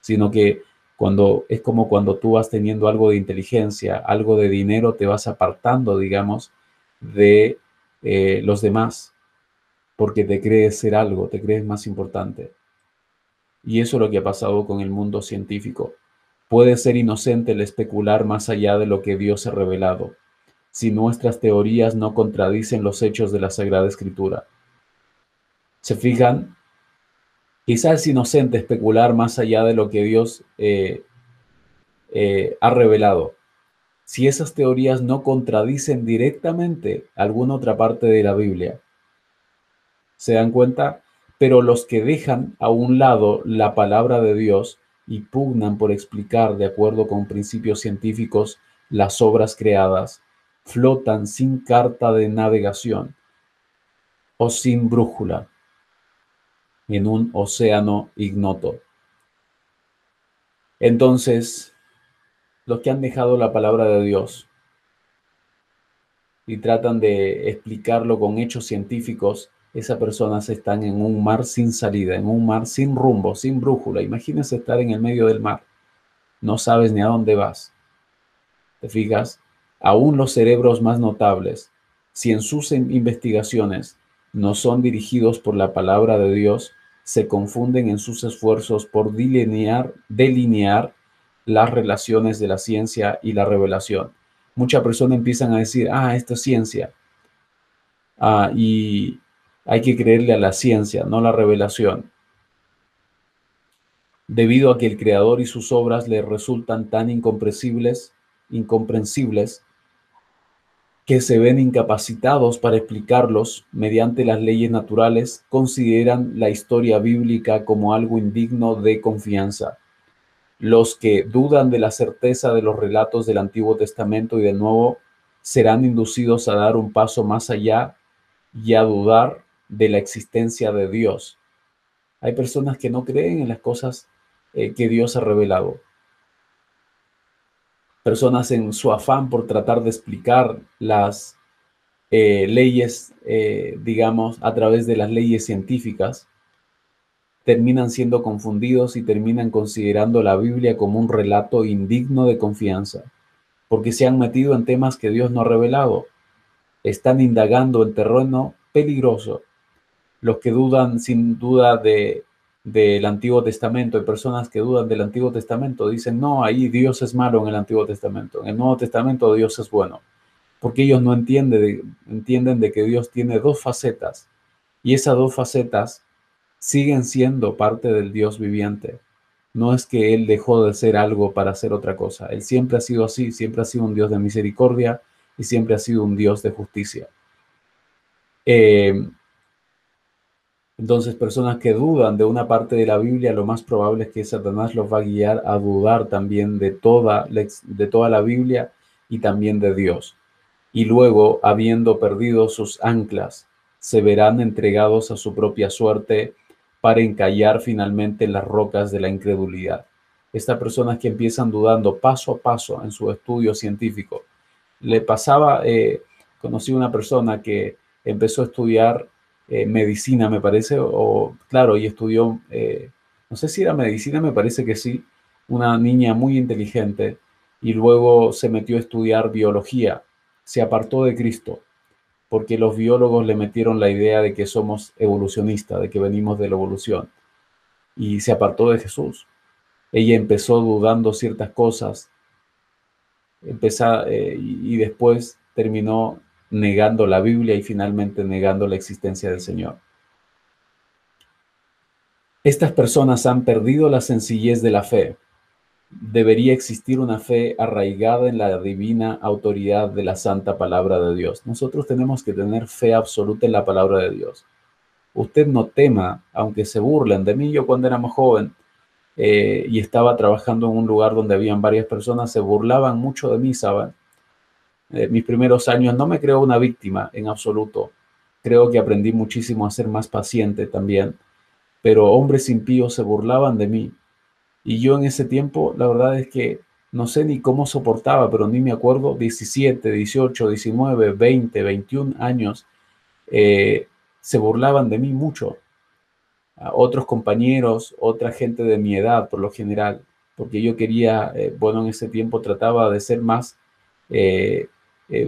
sino que cuando es como cuando tú vas teniendo algo de inteligencia, algo de dinero, te vas apartando, digamos, de eh, los demás, porque te crees ser algo, te crees más importante. Y eso es lo que ha pasado con el mundo científico. Puede ser inocente el especular más allá de lo que Dios ha revelado, si nuestras teorías no contradicen los hechos de la Sagrada Escritura. ¿Se fijan? Quizás es inocente especular más allá de lo que Dios eh, eh, ha revelado. Si esas teorías no contradicen directamente alguna otra parte de la Biblia, ¿se dan cuenta? Pero los que dejan a un lado la palabra de Dios y pugnan por explicar de acuerdo con principios científicos las obras creadas, flotan sin carta de navegación o sin brújula en un océano ignoto. Entonces, los que han dejado la palabra de Dios y tratan de explicarlo con hechos científicos, esas personas están en un mar sin salida, en un mar sin rumbo, sin brújula. Imagínense estar en el medio del mar. No sabes ni a dónde vas. ¿Te fijas? Aún los cerebros más notables, si en sus investigaciones no son dirigidos por la palabra de Dios, se confunden en sus esfuerzos por delinear, delinear las relaciones de la ciencia y la revelación. Muchas personas empiezan a decir, ah, esto es ciencia. Ah, y hay que creerle a la ciencia, no a la revelación. Debido a que el Creador y sus obras le resultan tan incomprensibles, incomprensibles, que se ven incapacitados para explicarlos mediante las leyes naturales, consideran la historia bíblica como algo indigno de confianza. Los que dudan de la certeza de los relatos del Antiguo Testamento y del Nuevo serán inducidos a dar un paso más allá y a dudar de la existencia de Dios. Hay personas que no creen en las cosas eh, que Dios ha revelado personas en su afán por tratar de explicar las eh, leyes, eh, digamos, a través de las leyes científicas, terminan siendo confundidos y terminan considerando la Biblia como un relato indigno de confianza, porque se han metido en temas que Dios no ha revelado. Están indagando en terreno peligroso. Los que dudan sin duda de del Antiguo Testamento, hay personas que dudan del Antiguo Testamento, dicen, no, ahí Dios es malo en el Antiguo Testamento, en el Nuevo Testamento Dios es bueno, porque ellos no entienden de, entienden de que Dios tiene dos facetas y esas dos facetas siguen siendo parte del Dios viviente. No es que Él dejó de ser algo para hacer otra cosa. Él siempre ha sido así, siempre ha sido un Dios de misericordia y siempre ha sido un Dios de justicia. Eh, entonces, personas que dudan de una parte de la Biblia, lo más probable es que Satanás los va a guiar a dudar también de toda, de toda la Biblia y también de Dios. Y luego, habiendo perdido sus anclas, se verán entregados a su propia suerte para encallar finalmente en las rocas de la incredulidad. Estas personas que empiezan dudando paso a paso en su estudio científico. Le pasaba, eh, conocí una persona que empezó a estudiar eh, medicina, me parece, o claro, y estudió, eh, no sé si era medicina, me parece que sí, una niña muy inteligente, y luego se metió a estudiar biología, se apartó de Cristo, porque los biólogos le metieron la idea de que somos evolucionistas, de que venimos de la evolución, y se apartó de Jesús. Ella empezó dudando ciertas cosas, empezó, eh, y después terminó negando la Biblia y finalmente negando la existencia del Señor. Estas personas han perdido la sencillez de la fe. Debería existir una fe arraigada en la divina autoridad de la santa palabra de Dios. Nosotros tenemos que tener fe absoluta en la palabra de Dios. Usted no tema, aunque se burlen de mí. Yo cuando era más joven eh, y estaba trabajando en un lugar donde habían varias personas, se burlaban mucho de mí, ¿saben? Eh, mis primeros años no me creo una víctima en absoluto. Creo que aprendí muchísimo a ser más paciente también. Pero hombres impíos se burlaban de mí. Y yo en ese tiempo, la verdad es que no sé ni cómo soportaba, pero ni me acuerdo, 17, 18, 19, 20, 21 años, eh, se burlaban de mí mucho. otros compañeros, otra gente de mi edad por lo general, porque yo quería, eh, bueno, en ese tiempo trataba de ser más eh,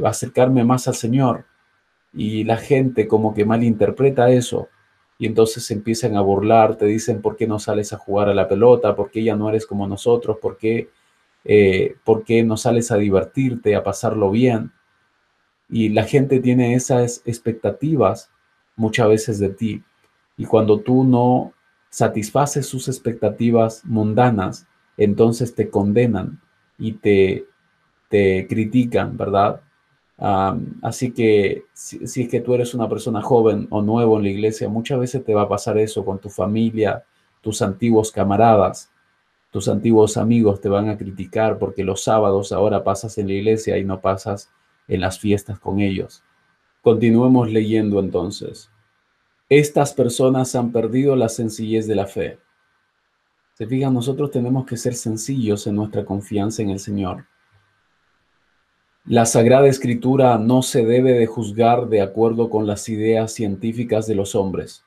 acercarme más al Señor. Y la gente como que malinterpreta eso. Y entonces empiezan a burlar, te dicen, ¿por qué no sales a jugar a la pelota? ¿Por qué ya no eres como nosotros? ¿Por qué, eh, ¿por qué no sales a divertirte, a pasarlo bien? Y la gente tiene esas expectativas muchas veces de ti. Y cuando tú no satisfaces sus expectativas mundanas, entonces te condenan y te, te critican, ¿verdad? Así que si, es que tú eres una persona joven o nuevo en la iglesia, muchas veces te va a pasar eso con tu familia, tus antiguos camaradas. Tus antiguos amigos te van a criticar porque los sábados ahora pasas en la iglesia y no pasas en las fiestas con ellos. Continuemos leyendo entonces. Estas personas han perdido la sencillez de la fe. Se fijan, nosotros tenemos que ser sencillos en nuestra confianza en el Señor. La Sagrada Escritura no se debe de juzgar de acuerdo con las ideas científicas de los hombres.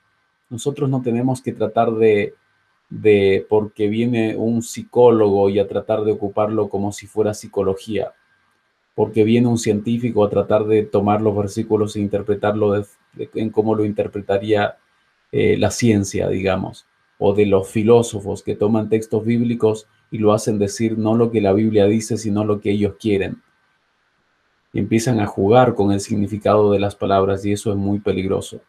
Nosotros no tenemos que tratar de de porque viene un psicólogo y a tratar de ocuparlo como si fuera psicología, porque viene un científico a tratar de tomar los versículos e interpretarlo en cómo lo interpretaría eh, la ciencia, digamos, o de los filósofos que toman textos bíblicos y lo hacen decir no lo que la Biblia dice, sino lo que ellos quieren. Empiezan a jugar con el significado de las palabras y eso es muy peligroso.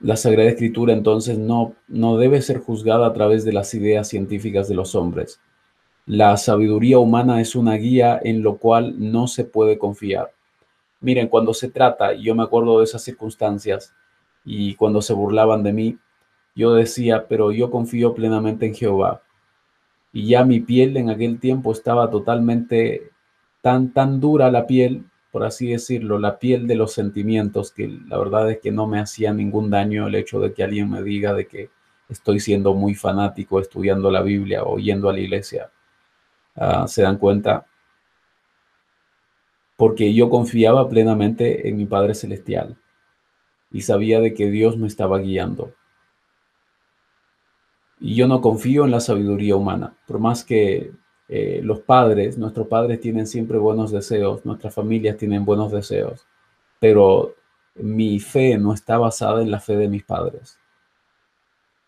La Sagrada Escritura entonces no, no debe ser juzgada a través de las ideas científicas de los hombres. La sabiduría humana es una guía en lo cual no se puede confiar. Miren, cuando se trata, yo me acuerdo de esas circunstancias y cuando se burlaban de mí, yo decía, pero yo confío plenamente en Jehová. Y ya mi piel en aquel tiempo estaba totalmente tan, tan dura la piel por así decirlo, la piel de los sentimientos, que la verdad es que no me hacía ningún daño el hecho de que alguien me diga de que estoy siendo muy fanático estudiando la Biblia o yendo a la iglesia. Ah, ¿Se dan cuenta? Porque yo confiaba plenamente en mi Padre Celestial y sabía de que Dios me estaba guiando. Y yo no confío en la sabiduría humana, por más que eh, los padres, nuestros padres tienen siempre buenos deseos, nuestras familias tienen buenos deseos, pero mi fe no está basada en la fe de mis padres.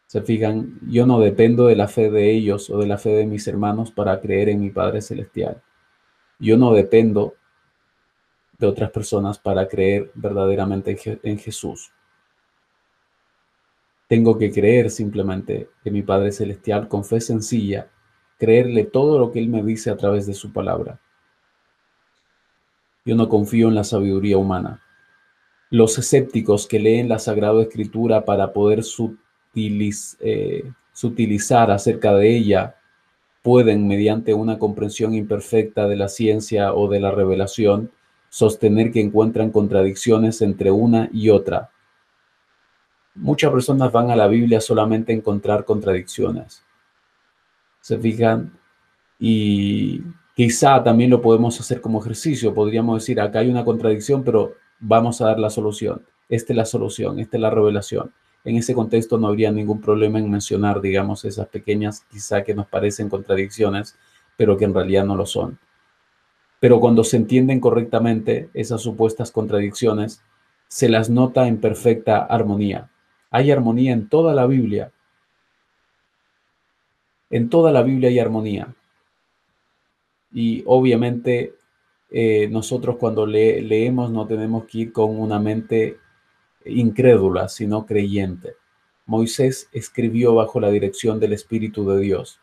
Se fijan, yo no dependo de la fe de ellos o de la fe de mis hermanos para creer en mi Padre Celestial. Yo no dependo de otras personas para creer verdaderamente en, Jesús. Tengo que creer simplemente en mi Padre Celestial con fe sencilla creerle todo lo que Él me dice a través de su palabra. Yo no confío en la sabiduría humana. Los escépticos que leen la Sagrada Escritura para poder eh, sutilizar acerca de ella pueden, mediante una comprensión imperfecta de la ciencia o de la revelación, sostener que encuentran contradicciones entre una y otra. Muchas personas van a la Biblia solamente a encontrar contradicciones se fijan, y quizá también lo podemos hacer como ejercicio, podríamos decir, acá hay una contradicción, pero vamos a dar la solución. Esta es la solución, esta es la revelación. En ese contexto no habría ningún problema en mencionar, digamos, esas pequeñas, quizá que nos parecen contradicciones, pero que en realidad no lo son. Pero cuando se entienden correctamente esas supuestas contradicciones, se las nota en perfecta armonía. Hay armonía en toda la Biblia, en toda la Biblia hay armonía. Y obviamente eh, nosotros cuando leemos no tenemos que ir con una mente incrédula, sino creyente. Moisés escribió bajo la dirección del Espíritu de Dios.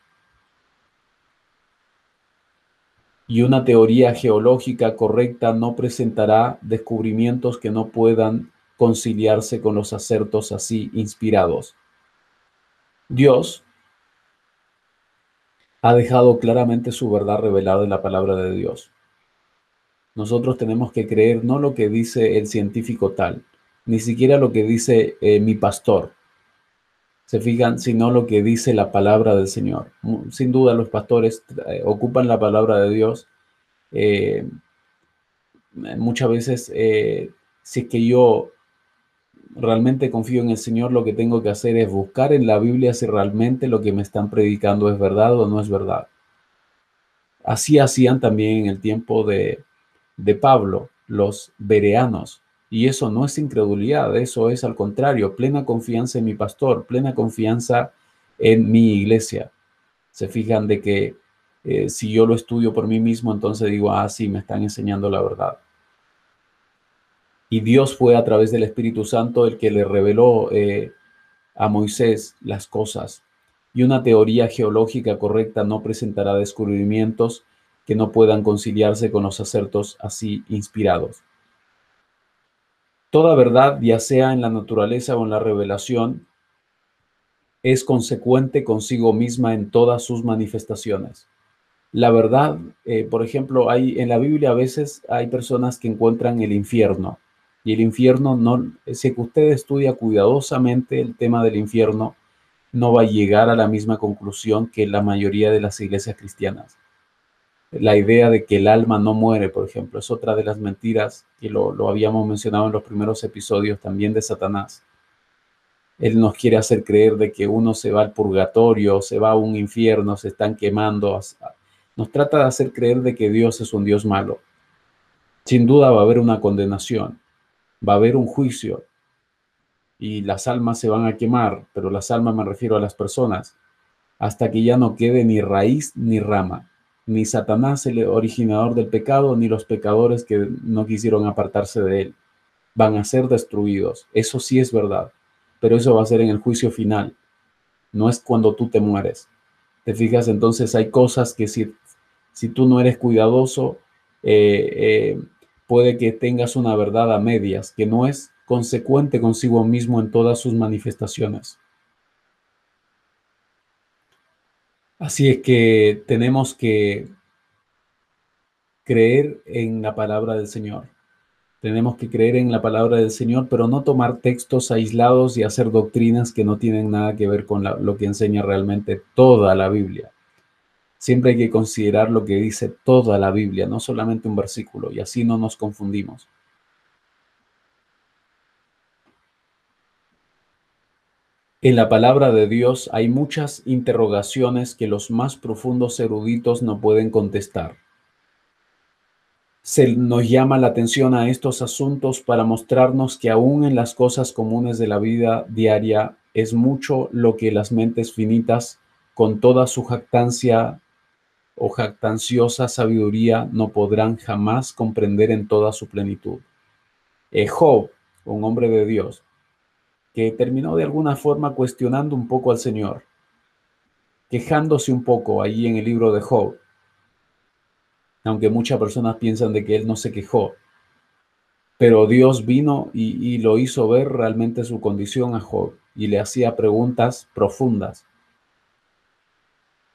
Y una teoría geológica correcta no presentará descubrimientos que no puedan conciliarse con los acertos así inspirados. Dios ha dejado claramente su verdad revelada en la palabra de Dios. Nosotros tenemos que creer no lo que dice el científico tal, ni siquiera lo que dice eh, mi pastor. Se fijan, sino lo que dice la palabra del Señor. Sin duda los pastores eh, ocupan la palabra de Dios. Eh, muchas veces, si es que yo realmente confío en el Señor, lo que tengo que hacer es buscar en la Biblia si realmente lo que me están predicando es verdad o no es verdad. Así hacían también en el tiempo de, de Pablo, los bereanos. Y eso no es incredulidad, eso es al contrario, plena confianza en mi pastor, plena confianza en mi iglesia. Se fijan de que eh, si yo lo estudio por mí mismo, entonces digo, ah, sí, me están enseñando la verdad. Y Dios fue a través del Espíritu Santo el que le reveló eh, a Moisés las cosas. Y una teoría geológica correcta no presentará descubrimientos que no puedan conciliarse con los acertos así inspirados. Toda verdad, ya sea en la naturaleza o en la revelación, es consecuente consigo misma en todas sus manifestaciones. La verdad, eh, por ejemplo, hay en la Biblia a veces hay personas que encuentran el infierno y el infierno no, si usted estudia cuidadosamente el tema del infierno, no va a llegar a la misma conclusión que la mayoría de las iglesias cristianas. La idea de que el alma no muere, por ejemplo, es otra de las mentiras que lo, lo habíamos mencionado en los primeros episodios también de Satanás. Él nos quiere hacer creer de que uno se va al purgatorio, se va a un infierno, se están quemando. Nos trata de hacer creer de que Dios es un Dios malo. Sin duda va a haber una condenación, va a haber un juicio, y las almas se van a quemar, pero las almas me refiero a las personas, hasta que ya no quede ni raíz ni rama, ni Satanás el originador del pecado, ni los pecadores que no quisieron apartarse de él. Van a ser destruidos. Eso sí es verdad, pero eso va a ser en el juicio final. No es cuando tú te mueres. ¿Te fijas? Entonces hay cosas que si, si tú no eres cuidadoso, eh, eh, puede que tengas una verdad a medias, que no es consecuente consigo mismo en todas sus manifestaciones. Así es que tenemos que creer en la palabra del Señor. Tenemos que creer en la palabra del Señor, pero no tomar textos aislados y hacer doctrinas que no tienen nada que ver con lo que enseña realmente toda la Biblia. Siempre hay que considerar lo que dice toda la Biblia, no solamente un versículo, y así no nos confundimos. En la palabra de Dios hay muchas interrogaciones que los más profundos eruditos no pueden contestar. Se nos llama la atención a estos asuntos para mostrarnos que aún en las cosas comunes de la vida diaria es mucho lo que las mentes finitas, con toda su jactancia o jactanciosa sabiduría, no podrán jamás comprender en toda su plenitud. Eh, un hombre de Dios, que terminó de alguna forma cuestionando un poco al Señor, quejándose un poco allí en el libro de Job, aunque muchas personas piensan de que él no se quejó, pero Dios vino y, lo hizo ver realmente su condición a Job y le hacía preguntas profundas.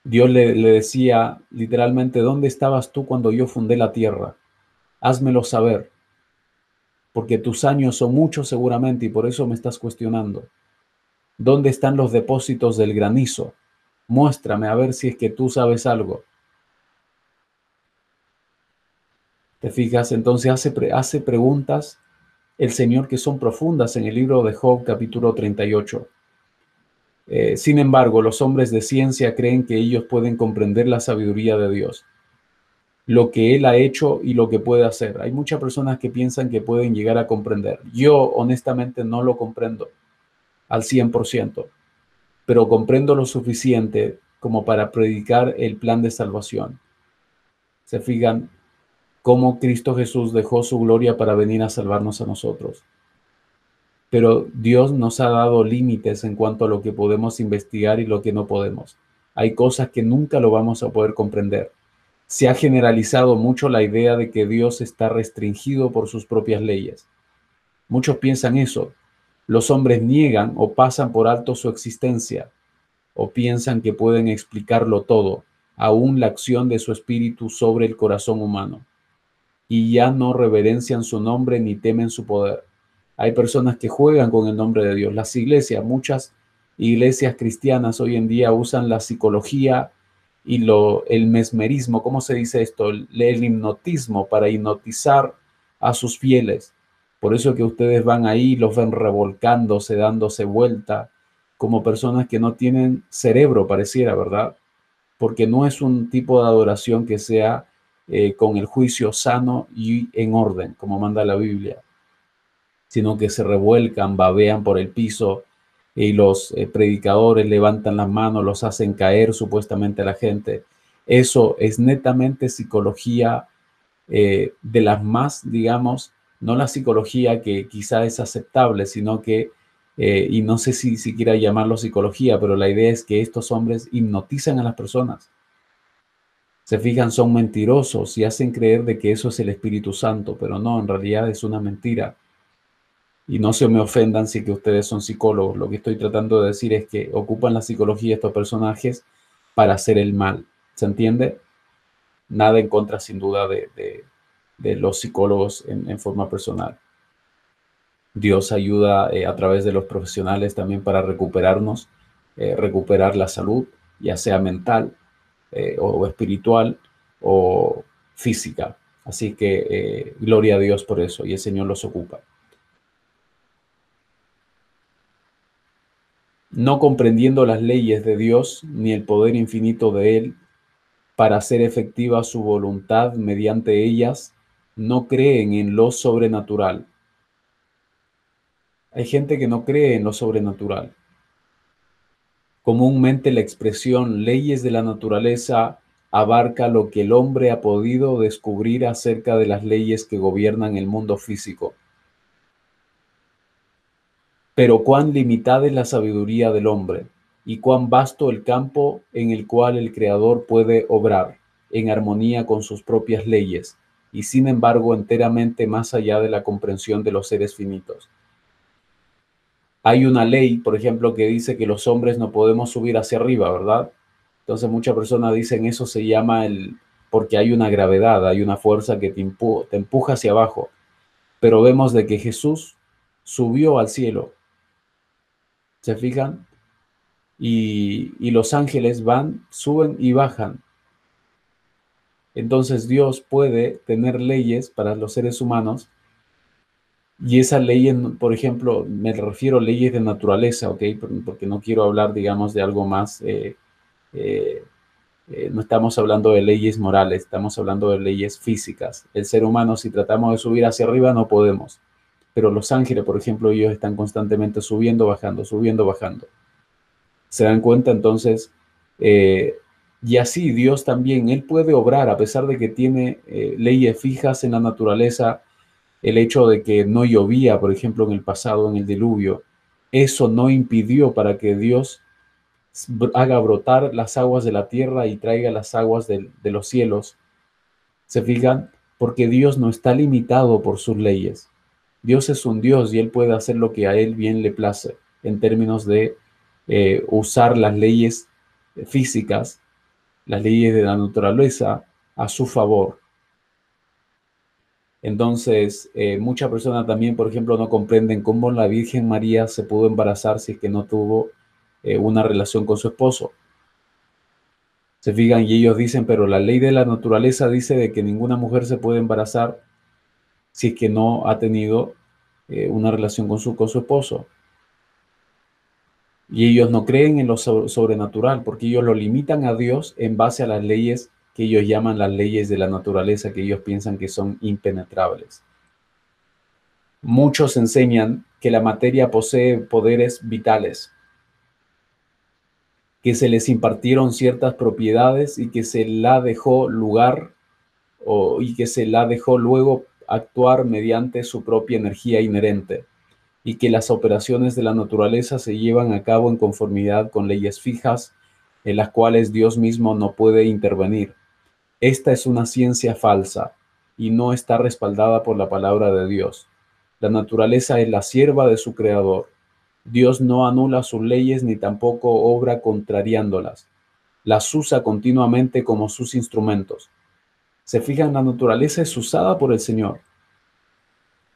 Dios le, decía literalmente, ¿dónde estabas tú cuando yo fundé la tierra? Házmelo saber porque tus años son muchos seguramente y por eso me estás cuestionando. ¿Dónde están los depósitos del granizo? Muéstrame a ver si es que tú sabes algo. ¿Te fijas? Entonces hace, hace preguntas el Señor que son profundas en el libro de Job capítulo 38. Eh, sin embargo, los hombres de ciencia creen que ellos pueden comprender la sabiduría de Dios lo que él ha hecho y lo que puede hacer. Hay muchas personas que piensan que pueden llegar a comprender. Yo honestamente no lo comprendo al 100%, pero comprendo lo suficiente como para predicar el plan de salvación. Se fijan cómo Cristo Jesús dejó su gloria para venir a salvarnos a nosotros. Pero Dios nos ha dado límites en cuanto a lo que podemos investigar y lo que no podemos. Hay cosas que nunca lo vamos a poder comprender se ha generalizado mucho la idea de que Dios está restringido por sus propias leyes. Muchos piensan eso. Los hombres niegan o pasan por alto su existencia, o piensan que pueden explicarlo todo, aún la acción de su espíritu sobre el corazón humano, y ya no reverencian su nombre ni temen su poder. Hay personas que juegan con el nombre de Dios. Las iglesias, muchas iglesias cristianas hoy en día usan la psicología y lo, el mesmerismo, ¿cómo se dice esto? El, hipnotismo para hipnotizar a sus fieles. Por eso que ustedes van ahí, los ven revolcándose, dándose vuelta, como personas que no tienen cerebro, pareciera, ¿verdad? Porque no es un tipo de adoración que sea eh, con el juicio sano y en orden, como manda la Biblia, sino que se revuelcan, babean por el piso, y los eh, predicadores levantan las manos, los hacen caer supuestamente a la gente. Eso es netamente psicología eh, de las más, digamos, no la psicología que quizá es aceptable, sino que, eh, y no sé si siquiera llamarlo psicología, pero la idea es que estos hombres hipnotizan a las personas. Se fijan, son mentirosos y hacen creer de que eso es el Espíritu Santo, pero no, en realidad es una mentira. Y no se me ofendan si que ustedes son psicólogos. Lo que estoy tratando de decir es que ocupan la psicología estos personajes para hacer el mal. ¿Se entiende? Nada en contra, sin duda, de, los psicólogos en, forma personal. Dios ayuda eh, a través de los profesionales también para recuperarnos, eh, recuperar la salud, ya sea mental eh, o espiritual o física. Así que gloria a Dios por eso y el Señor los ocupa. No comprendiendo las leyes de Dios ni el poder infinito de Él para hacer efectiva su voluntad mediante ellas, no creen en lo sobrenatural. Hay gente que no cree en lo sobrenatural. Comúnmente la expresión leyes de la naturaleza abarca lo que el hombre ha podido descubrir acerca de las leyes que gobiernan el mundo físico. Pero cuán limitada es la sabiduría del hombre, y cuán vasto el campo en el cual el Creador puede obrar, en armonía con sus propias leyes, y sin embargo enteramente más allá de la comprensión de los seres finitos. Hay una ley, por ejemplo, que dice que los hombres no podemos subir hacia arriba, ¿verdad? Entonces muchas personas dicen eso se llama el, porque hay una gravedad, hay una fuerza que te, te empuja hacia abajo. Pero vemos de que Jesús subió al cielo ¿Se fijan? Y, los ángeles van, suben y bajan. Entonces Dios puede tener leyes para los seres humanos y esas leyes, por ejemplo, me refiero a leyes de naturaleza, ¿ok? Porque no quiero hablar, digamos, de algo más, eh, eh, eh, no estamos hablando de leyes morales, estamos hablando de leyes físicas. El ser humano, si tratamos de subir hacia arriba, no podemos pero los ángeles, por ejemplo, ellos están constantemente subiendo, bajando, subiendo, bajando. ¿Se dan cuenta entonces? Eh, y así Dios también, Él puede obrar a pesar de que tiene eh, leyes fijas en la naturaleza, el hecho de que no llovía, por ejemplo, en el pasado, en el diluvio, eso no impidió para que Dios haga brotar las aguas de la tierra y traiga las aguas de los cielos. ¿Se fijan? Porque Dios no está limitado por sus leyes. Dios es un Dios y Él puede hacer lo que a Él bien le place en términos de eh, usar las leyes físicas, las leyes de la naturaleza a su favor. Entonces, eh, muchas personas también, por ejemplo, no comprenden cómo la Virgen María se pudo embarazar si es que no tuvo eh, una relación con su esposo. Se fijan y ellos dicen, pero la ley de la naturaleza dice de que ninguna mujer se puede embarazar si es que no ha tenido eh, una relación con su, con su esposo. Y ellos no creen en lo sobrenatural porque ellos lo limitan a Dios en base a las leyes que ellos llaman las leyes de la naturaleza, que ellos piensan que son impenetrables. Muchos enseñan que la materia posee poderes vitales, que se les impartieron ciertas propiedades y que se la dejó lugar o, y que se la dejó luego actuar mediante su propia energía inherente y que las operaciones de la naturaleza se llevan a cabo en conformidad con leyes fijas en las cuales Dios mismo no puede intervenir. Esta es una ciencia falsa y no está respaldada por la palabra de Dios. La naturaleza es la sierva de su creador. Dios no anula sus leyes ni tampoco obra contrariándolas. Las usa continuamente como sus instrumentos se fijan, la naturaleza es usada por el Señor.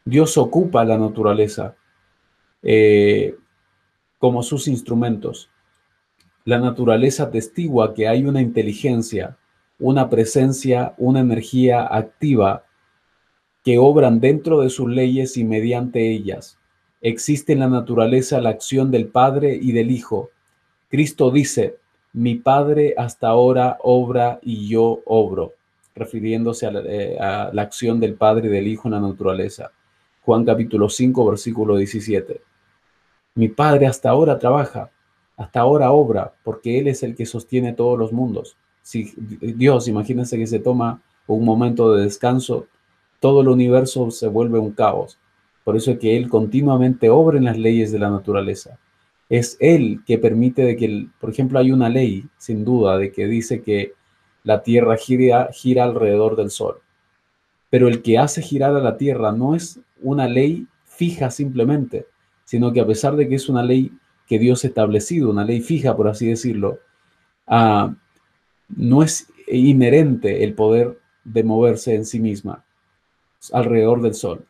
Dios ocupa la naturaleza eh, como sus instrumentos. La naturaleza testigua que hay una inteligencia, una presencia, una energía activa que obran dentro de sus leyes y mediante ellas. Existe en la naturaleza la acción del Padre y del Hijo. Cristo dice, mi Padre hasta ahora obra y yo obro refiriéndose eh, a la, acción del Padre y del Hijo en la naturaleza. Juan capítulo 5, versículo 17. Mi Padre hasta ahora trabaja, hasta ahora obra, porque Él es el que sostiene todos los mundos. Si Dios, imagínense que se toma un momento de descanso, todo el universo se vuelve un caos. Por eso es que Él continuamente obra en las leyes de la naturaleza. Es Él que permite de que, por ejemplo, hay una ley, sin duda, de que dice que la Tierra gira, alrededor del Sol. Pero el que hace girar a la Tierra no es una ley fija simplemente, sino que a pesar de que es una ley que Dios ha establecido, una ley fija, por así decirlo, ah, no es inherente el poder de moverse en sí misma alrededor del sol,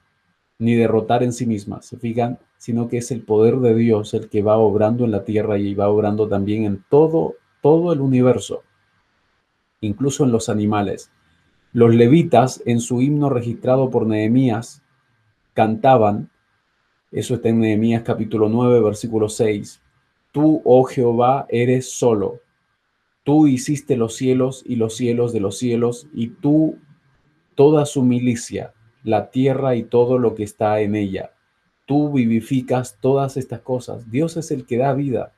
ni derrotar en sí misma, se fijan, sino que es el poder de Dios el que va obrando en la tierra y va obrando también en todo, todo el universo, incluso en los animales. Los levitas, en su himno registrado por Nehemías, cantaban, eso está en Nehemías capítulo 9, versículo 6, Tú, oh Jehová, eres solo, Tú hiciste los cielos y los cielos de los cielos, y tú toda su milicia, la tierra y todo lo que está en ella. Tú vivificas todas estas cosas. Dios es el que da vida.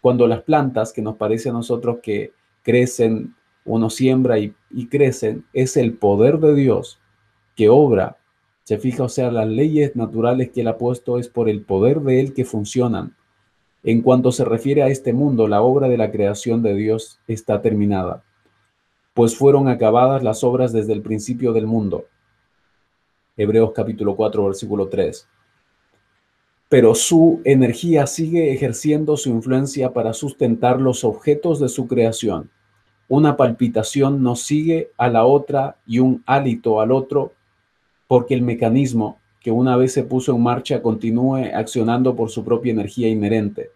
Cuando las plantas, que nos parece a nosotros que crecen, uno siembra y, y crecen, es el poder de Dios que obra. Se fija, o sea, las leyes naturales que Él ha puesto es por el poder de Él que funcionan. En cuanto se refiere a este mundo, la obra de la creación de Dios está terminada, pues fueron acabadas las obras desde el principio del mundo. Hebreos capítulo 4, versículo 3. Pero su energía sigue ejerciendo su influencia para sustentar los objetos de su creación. Una palpitación nos sigue a la otra y un hálito al otro, porque el mecanismo que una vez se puso en marcha continúe accionando por su propia energía inherente,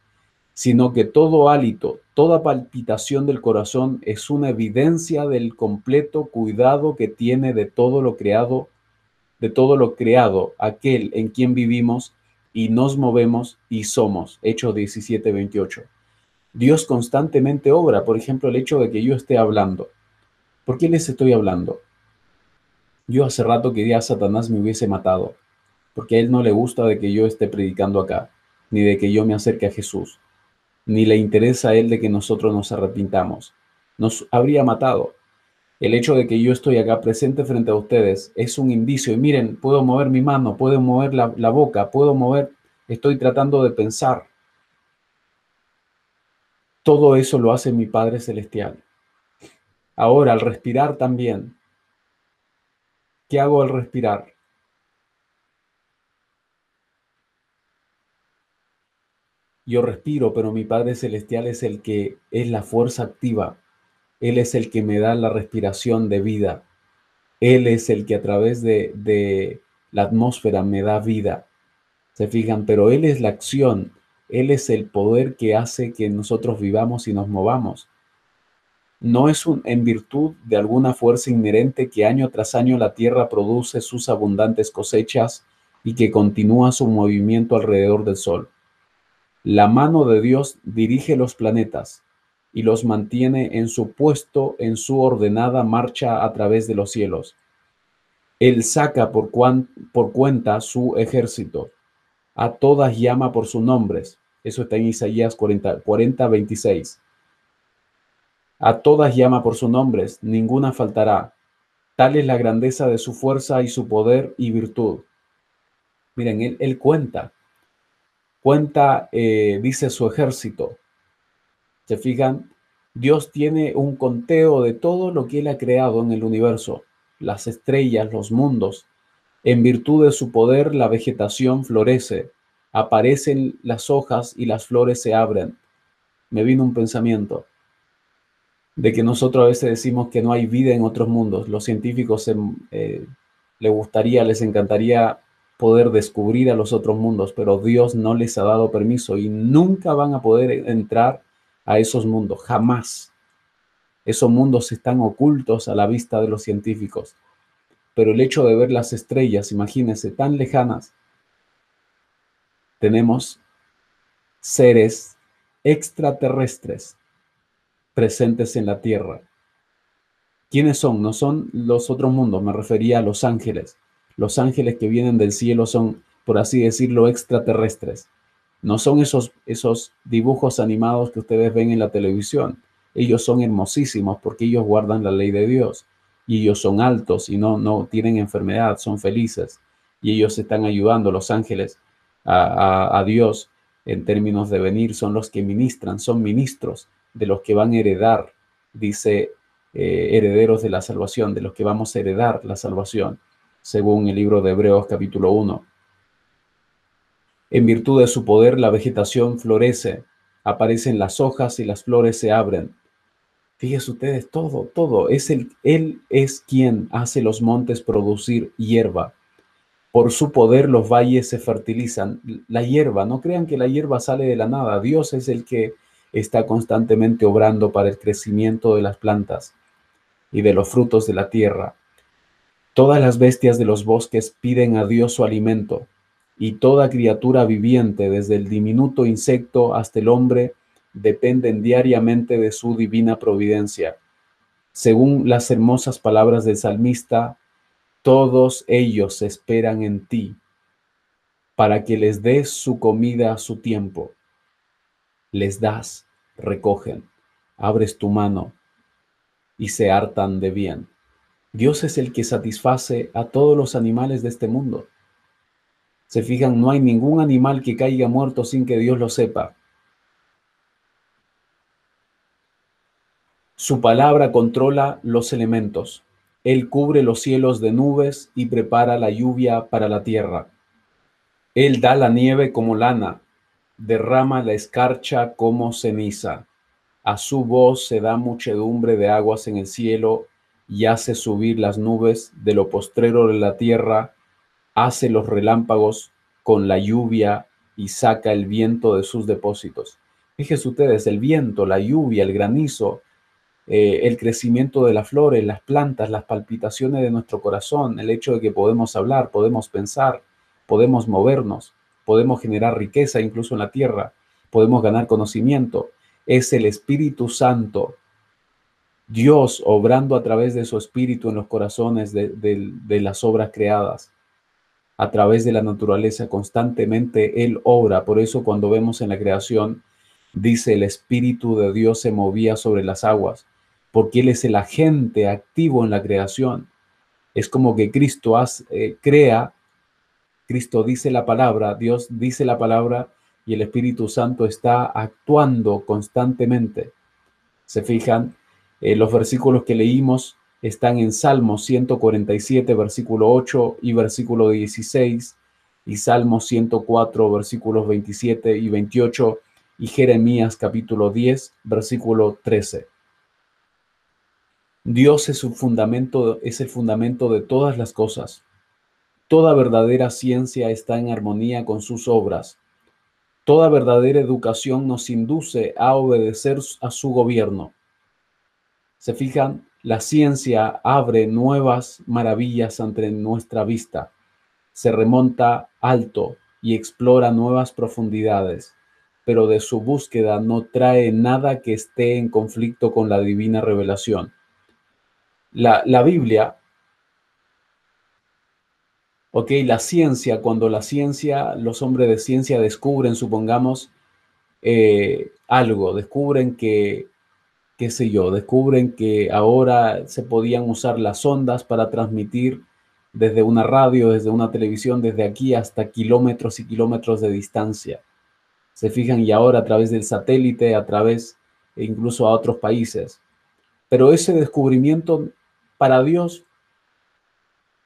sino que todo hálito, toda palpitación del corazón es una evidencia del completo cuidado que tiene de todo lo creado, de todo lo creado, aquel en quien vivimos y nos movemos y somos. Hechos 17, 28. Dios constantemente obra, por ejemplo, el hecho de que yo esté hablando. ¿Por qué les estoy hablando? Yo hace rato quería a Satanás me hubiese matado porque a él no le gusta de que yo esté predicando acá, ni de que yo me acerque a Jesús, ni le interesa a él de que nosotros nos arrepintamos. Nos habría matado. El hecho de que yo estoy acá presente frente a ustedes es un indicio. Y miren, puedo mover mi mano, puedo mover la, la boca, puedo mover, estoy tratando de pensar. Todo eso lo hace mi Padre Celestial. Ahora, al respirar también, ¿qué hago al respirar? Yo respiro, pero mi Padre Celestial es el que es la fuerza activa. Él es el que me da la respiración de vida. Él es el que a través de, la atmósfera me da vida. Se fijan, pero Él es la acción. Él es el poder que hace que nosotros vivamos y nos movamos. No es un, en virtud de alguna fuerza inherente que año tras año la tierra produce sus abundantes cosechas y que continúa su movimiento alrededor del sol. La mano de Dios dirige los planetas y los mantiene en su puesto en su ordenada marcha a través de los cielos. Él saca por, por cuenta su ejército. A todas llama por sus nombres. Eso está en Isaías 40, 40, 26. A todas llama por sus nombres, ninguna faltará. Tal es la grandeza de su fuerza y su poder y virtud. Miren, él, él cuenta cuenta, eh, dice su ejército. ¿Se fijan? Dios tiene un conteo de todo lo que Él ha creado en el universo, las estrellas, los mundos. En virtud de su poder, la vegetación florece, aparecen las hojas y las flores se abren. Me vino un pensamiento de que nosotros a veces decimos que no hay vida en otros mundos. Los científicos eh, les gustaría, les encantaría poder descubrir a los otros mundos, pero Dios no les ha dado permiso y nunca van a poder entrar a esos mundos, jamás. Esos mundos están ocultos a la vista de los científicos. Pero el hecho de ver las estrellas, imagínense, tan lejanas, tenemos seres extraterrestres presentes en la Tierra. ¿Quiénes son? No son los otros mundos, me refería a los ángeles los ángeles que vienen del cielo son, por así decirlo, extraterrestres. No son esos, esos dibujos animados que ustedes ven en la televisión. Ellos son hermosísimos porque ellos guardan la ley de Dios. Y ellos son altos y no, no tienen enfermedad, son felices. Y ellos están ayudando, los ángeles, a, Dios en términos de venir. Son los que ministran, son ministros de los que van a heredar, dice eh, herederos de la salvación, de los que vamos a heredar la salvación según el libro de Hebreos capítulo 1. En virtud de su poder, la vegetación florece, aparecen las hojas y las flores se abren. Fíjense ustedes, todo, todo. Es el, él es quien hace los montes producir hierba. Por su poder los valles se fertilizan. La hierba, no crean que la hierba sale de la nada. Dios es el que está constantemente obrando para el crecimiento de las plantas y de los frutos de la tierra. Todas las bestias de los bosques piden a Dios su alimento, y toda criatura viviente, desde el diminuto insecto hasta el hombre, dependen diariamente de su divina providencia. Según las hermosas palabras del salmista, todos ellos esperan en ti para que les des su comida a su tiempo. Les das, recogen, abres tu mano y se hartan de bien. Dios es el que satisface a todos los animales de este mundo. Se fijan, no hay ningún animal que caiga muerto sin que Dios lo sepa. Su palabra controla los elementos. Él cubre los cielos de nubes y prepara la lluvia para la tierra. Él da la nieve como lana, derrama la escarcha como ceniza. A su voz se da muchedumbre de aguas en el cielo y hace subir las nubes de lo postrero de la tierra, hace los relámpagos con la lluvia y saca el viento de sus depósitos. Fíjense ustedes, el viento, la lluvia, el granizo, eh, el crecimiento de las flores, las plantas, las palpitaciones de nuestro corazón, el hecho de que podemos hablar, podemos pensar, podemos movernos, podemos generar riqueza incluso en la tierra, podemos ganar conocimiento. Es el Espíritu Santo Dios obrando a través de su espíritu en los corazones de, las obras creadas, a través de la naturaleza, constantemente Él obra. Por eso cuando vemos en la creación, dice el Espíritu de Dios se movía sobre las aguas, porque Él es el agente activo en la creación. Es como que Cristo eh, crea, Cristo dice la palabra, Dios dice la palabra y el Espíritu Santo está actuando constantemente. ¿Se fijan? Eh, los versículos que leímos están en Salmos 147, versículo 8 y versículo 16, y Salmos 104, versículos 27 y 28, y Jeremías capítulo 10, versículo 13. Dios es, fundamento, es el fundamento de todas las cosas. Toda verdadera ciencia está en armonía con sus obras. Toda verdadera educación nos induce a obedecer a su gobierno. Se fijan, la ciencia abre nuevas maravillas ante nuestra vista, se remonta alto y explora nuevas profundidades, pero de su búsqueda no trae nada que esté en conflicto con la divina revelación. La, Biblia, ok, la ciencia, cuando la ciencia, los hombres de ciencia descubren, supongamos, eh, algo, descubren que qué sé yo, descubren que ahora se podían usar las ondas para transmitir desde una radio, desde una televisión, desde aquí hasta kilómetros y kilómetros de distancia. Se fijan y ahora a través del satélite, a través e incluso a otros países. Pero ese descubrimiento para Dios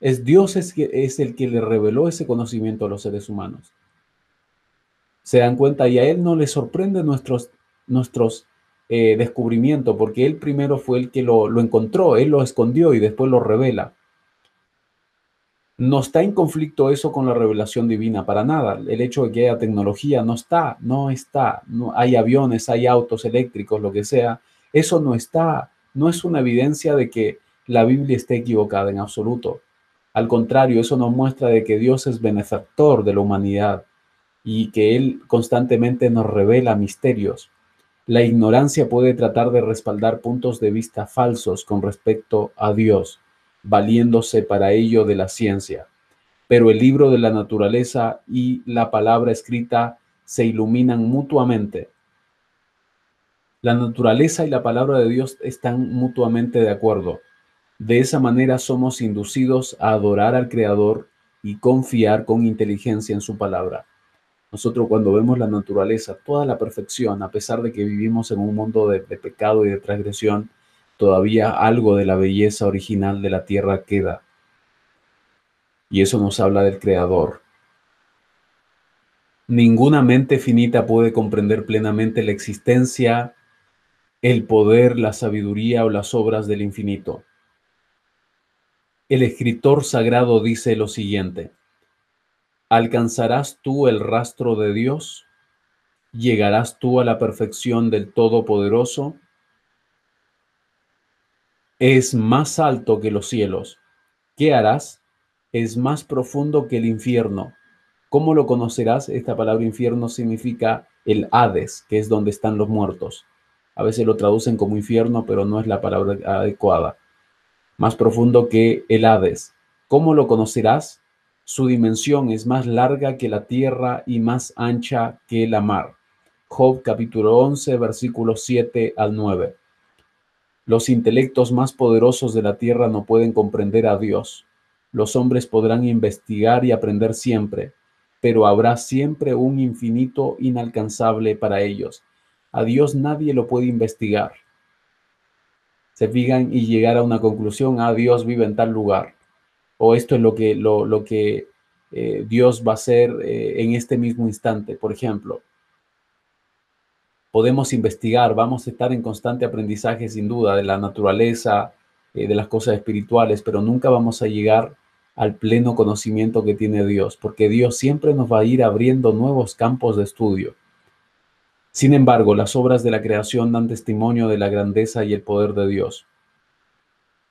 es Dios es, el que le reveló ese conocimiento a los seres humanos. Se dan cuenta y a Él no le sorprende nuestros, nuestros eh, descubrimiento, porque él primero fue el que lo, encontró, él lo escondió y después lo revela. No está en conflicto eso con la revelación divina, para nada. El hecho de que haya tecnología no está, no está. No, hay aviones, hay autos eléctricos, lo que sea. Eso no está. No es una evidencia de que la Biblia esté equivocada en absoluto. Al contrario, eso nos muestra de que Dios es benefactor de la humanidad y que Él constantemente nos revela misterios. La ignorancia puede tratar de respaldar puntos de vista falsos con respecto a Dios, valiéndose para ello de la ciencia. Pero el libro de la naturaleza y la palabra escrita se iluminan mutuamente. La naturaleza y la palabra de Dios están mutuamente de acuerdo. De esa manera somos inducidos a adorar al Creador y confiar con inteligencia en su palabra. Nosotros cuando vemos la naturaleza, toda la perfección, a pesar de que vivimos en un mundo de, pecado y de transgresión, todavía algo de la belleza original de la tierra queda. Y eso nos habla del Creador. Ninguna mente finita puede comprender plenamente la existencia, el poder, la sabiduría o las obras del infinito. El escritor sagrado dice lo siguiente, ¿alcanzarás tú el rastro de Dios? ¿Llegarás tú a la perfección del Todopoderoso? Es más alto que los cielos. ¿Qué harás? Es más profundo que el infierno. ¿Cómo lo conocerás? Esta palabra infierno significa el Hades, que es donde están los muertos. A veces lo traducen como infierno, pero no es la palabra adecuada. Más profundo que el Hades. ¿Cómo lo conocerás? Su dimensión es más larga que la tierra y más ancha que la mar. Job capítulo 11, versículos 7 al 9. Los intelectos más poderosos de la tierra no pueden comprender a Dios. Los hombres podrán investigar y aprender siempre, pero habrá siempre un infinito inalcanzable para ellos. A Dios nadie lo puede investigar. Se fijan y llegar a una conclusión, ah, Dios vive en tal lugar, o esto es lo que, lo, lo que eh, Dios va a hacer eh, en este mismo instante, por ejemplo podemos investigar, vamos a estar en constante aprendizaje sin duda de la naturaleza, eh, de las cosas espirituales, pero nunca vamos a llegar al pleno conocimiento que tiene Dios, porque Dios siempre nos va a ir abriendo nuevos campos de estudio. Sin embargo, las obras de la creación dan testimonio de la grandeza y el poder de Dios.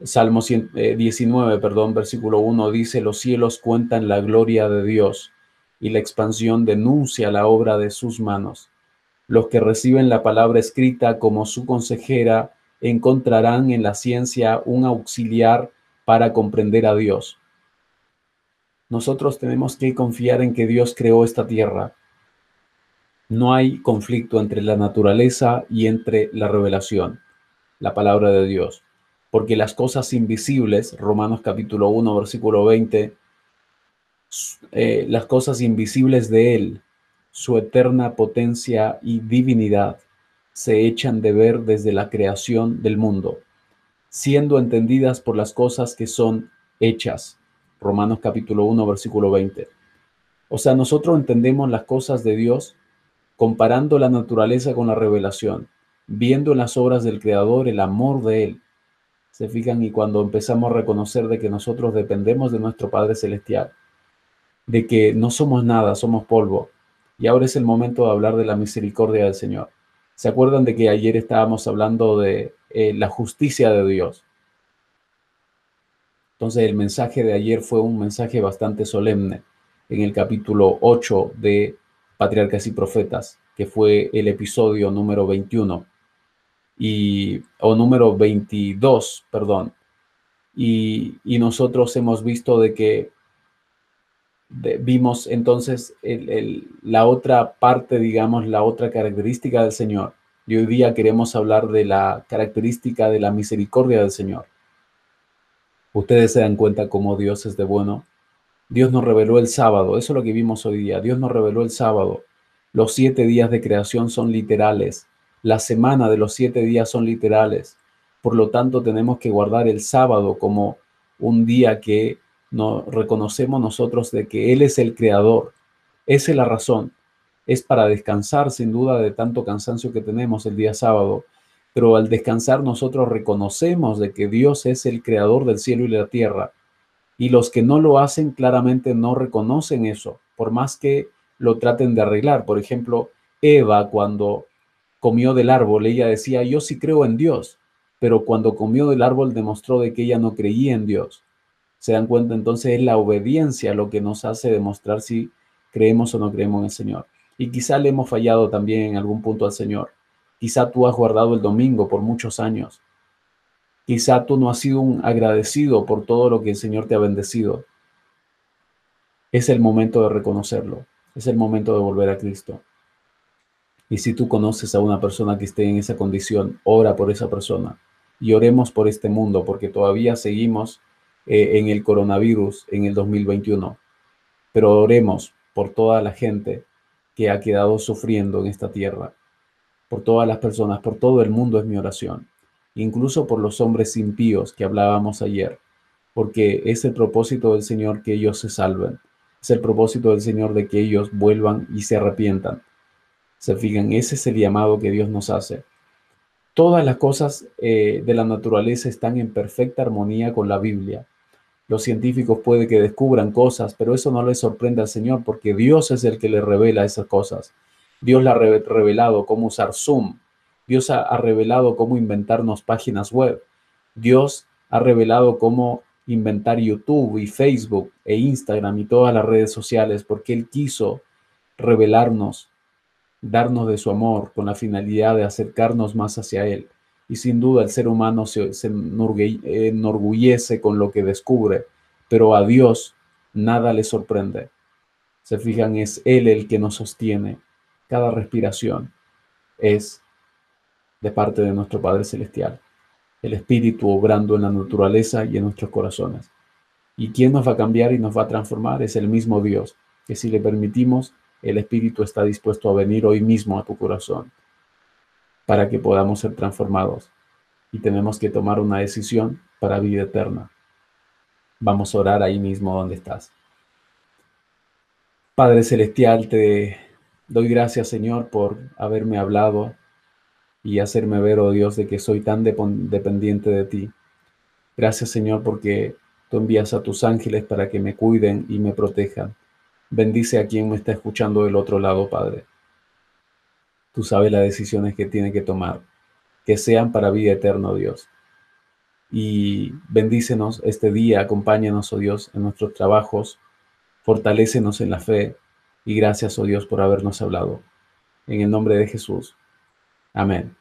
Salmo 19, eh, perdón, versículo 1 dice, los cielos cuentan la gloria de Dios y la expansión denuncia la obra de sus manos. Los que reciben la palabra escrita como su consejera encontrarán en la ciencia un auxiliar para comprender a Dios. Nosotros tenemos que confiar en que Dios creó esta tierra. No hay conflicto entre la naturaleza y entre la revelación, la palabra de Dios, porque las cosas invisibles, Romanos capítulo 1, versículo 20, eh, las cosas invisibles de Él, su eterna potencia y divinidad se echan de ver desde la creación del mundo, siendo entendidas por las cosas que son hechas. Romanos capítulo 1, versículo 20. O sea, nosotros entendemos las cosas de Dios comparando la naturaleza con la revelación, viendo en las obras del Creador el amor de Él. Se fijan y cuando empezamos a reconocer de que nosotros dependemos de nuestro Padre Celestial, de que no somos nada, somos polvo, y ahora es el momento de hablar de la misericordia del Señor. ¿Se acuerdan de que ayer estábamos hablando de eh, la justicia de Dios? Entonces el mensaje de ayer fue un mensaje bastante solemne en el capítulo 8 de Patriarcas y Profetas, que fue el episodio número 21 y, o número 22, perdón. Y, nosotros hemos visto de que vimos entonces la otra parte, digamos, la otra característica del Señor. Y hoy día queremos hablar de la característica de la misericordia del Señor. Ustedes se dan cuenta cómo Dios es de bueno. Dios nos reveló el sábado, eso es lo que vimos hoy día. Dios nos reveló el sábado. Los siete días de creación son literales. La semana de los siete días son literales. Por lo tanto, tenemos que guardar el sábado como un día que no reconocemos nosotros de que Él es el creador. Esa es la razón. Es para descansar sin duda de tanto cansancio que tenemos el día sábado. Pero al descansar nosotros reconocemos de que Dios es el creador del cielo y la tierra. Y los que no lo hacen claramente no reconocen eso, por más que lo traten de arreglar. Por ejemplo, Eva cuando comió del árbol, ella decía, yo sí creo en Dios, pero cuando comió del árbol demostró de que ella no creía en Dios. Se dan cuenta entonces es la obediencia lo que nos hace demostrar si creemos o no creemos en el Señor. Y quizá le hemos fallado también en algún punto al Señor. Quizá tú has guardado el domingo por muchos años. Quizá tú no has sido un agradecido por todo lo que el Señor te ha bendecido. Es el momento de reconocerlo. Es el momento de volver a Cristo. Y si tú conoces a una persona que esté en esa condición, ora por esa persona. Y oremos por este mundo, porque todavía seguimos eh, en el coronavirus en el 2021. Pero oremos por toda la gente que ha quedado sufriendo en esta tierra, por todas las personas, por todo el mundo es mi oración, incluso por los hombres impíos que hablábamos ayer, porque es el propósito del Señor que ellos se salven. Es el propósito del Señor de que ellos vuelvan y se arrepientan. Se fijan, ese es el llamado que Dios nos hace. Todas las cosas eh, de la naturaleza están en perfecta armonía con la Biblia. Los científicos puede que descubran cosas, pero eso no les sorprende al Señor porque Dios es el que le revela esas cosas. Dios le ha revelado cómo usar Zoom. Dios ha revelado cómo inventarnos páginas web. Dios ha revelado cómo inventar YouTube y Facebook e Instagram y todas las redes sociales porque Él quiso revelarnos, darnos de su amor con la finalidad de acercarnos más hacia Él. Y sin duda el ser humano se, se enorgullece con lo que descubre, pero a Dios nada le sorprende. Se fijan, es Él el que nos sostiene. Cada respiración es de parte de nuestro Padre Celestial el Espíritu obrando en la naturaleza y en nuestros corazones. ¿Y quién nos va a cambiar y nos va a transformar? Es el mismo Dios, que si le permitimos, el Espíritu está dispuesto a venir hoy mismo a tu corazón para que podamos ser transformados. Y tenemos que tomar una decisión para vida eterna. Vamos a orar ahí mismo donde estás. Padre Celestial, te doy gracias, Señor, por haberme hablado y hacerme ver, oh Dios, de que soy tan dependiente de ti. Gracias, Señor, porque tú envías a tus ángeles para que me cuiden y me protejan. Bendice a quien me está escuchando del otro lado, Padre. Tú sabes las decisiones que tiene que tomar, que sean para vida eterna, oh Dios. Y bendícenos este día, acompáñanos, oh Dios, en nuestros trabajos, fortalécenos en la fe y gracias, oh Dios, por habernos hablado. En el nombre de Jesús. Amén.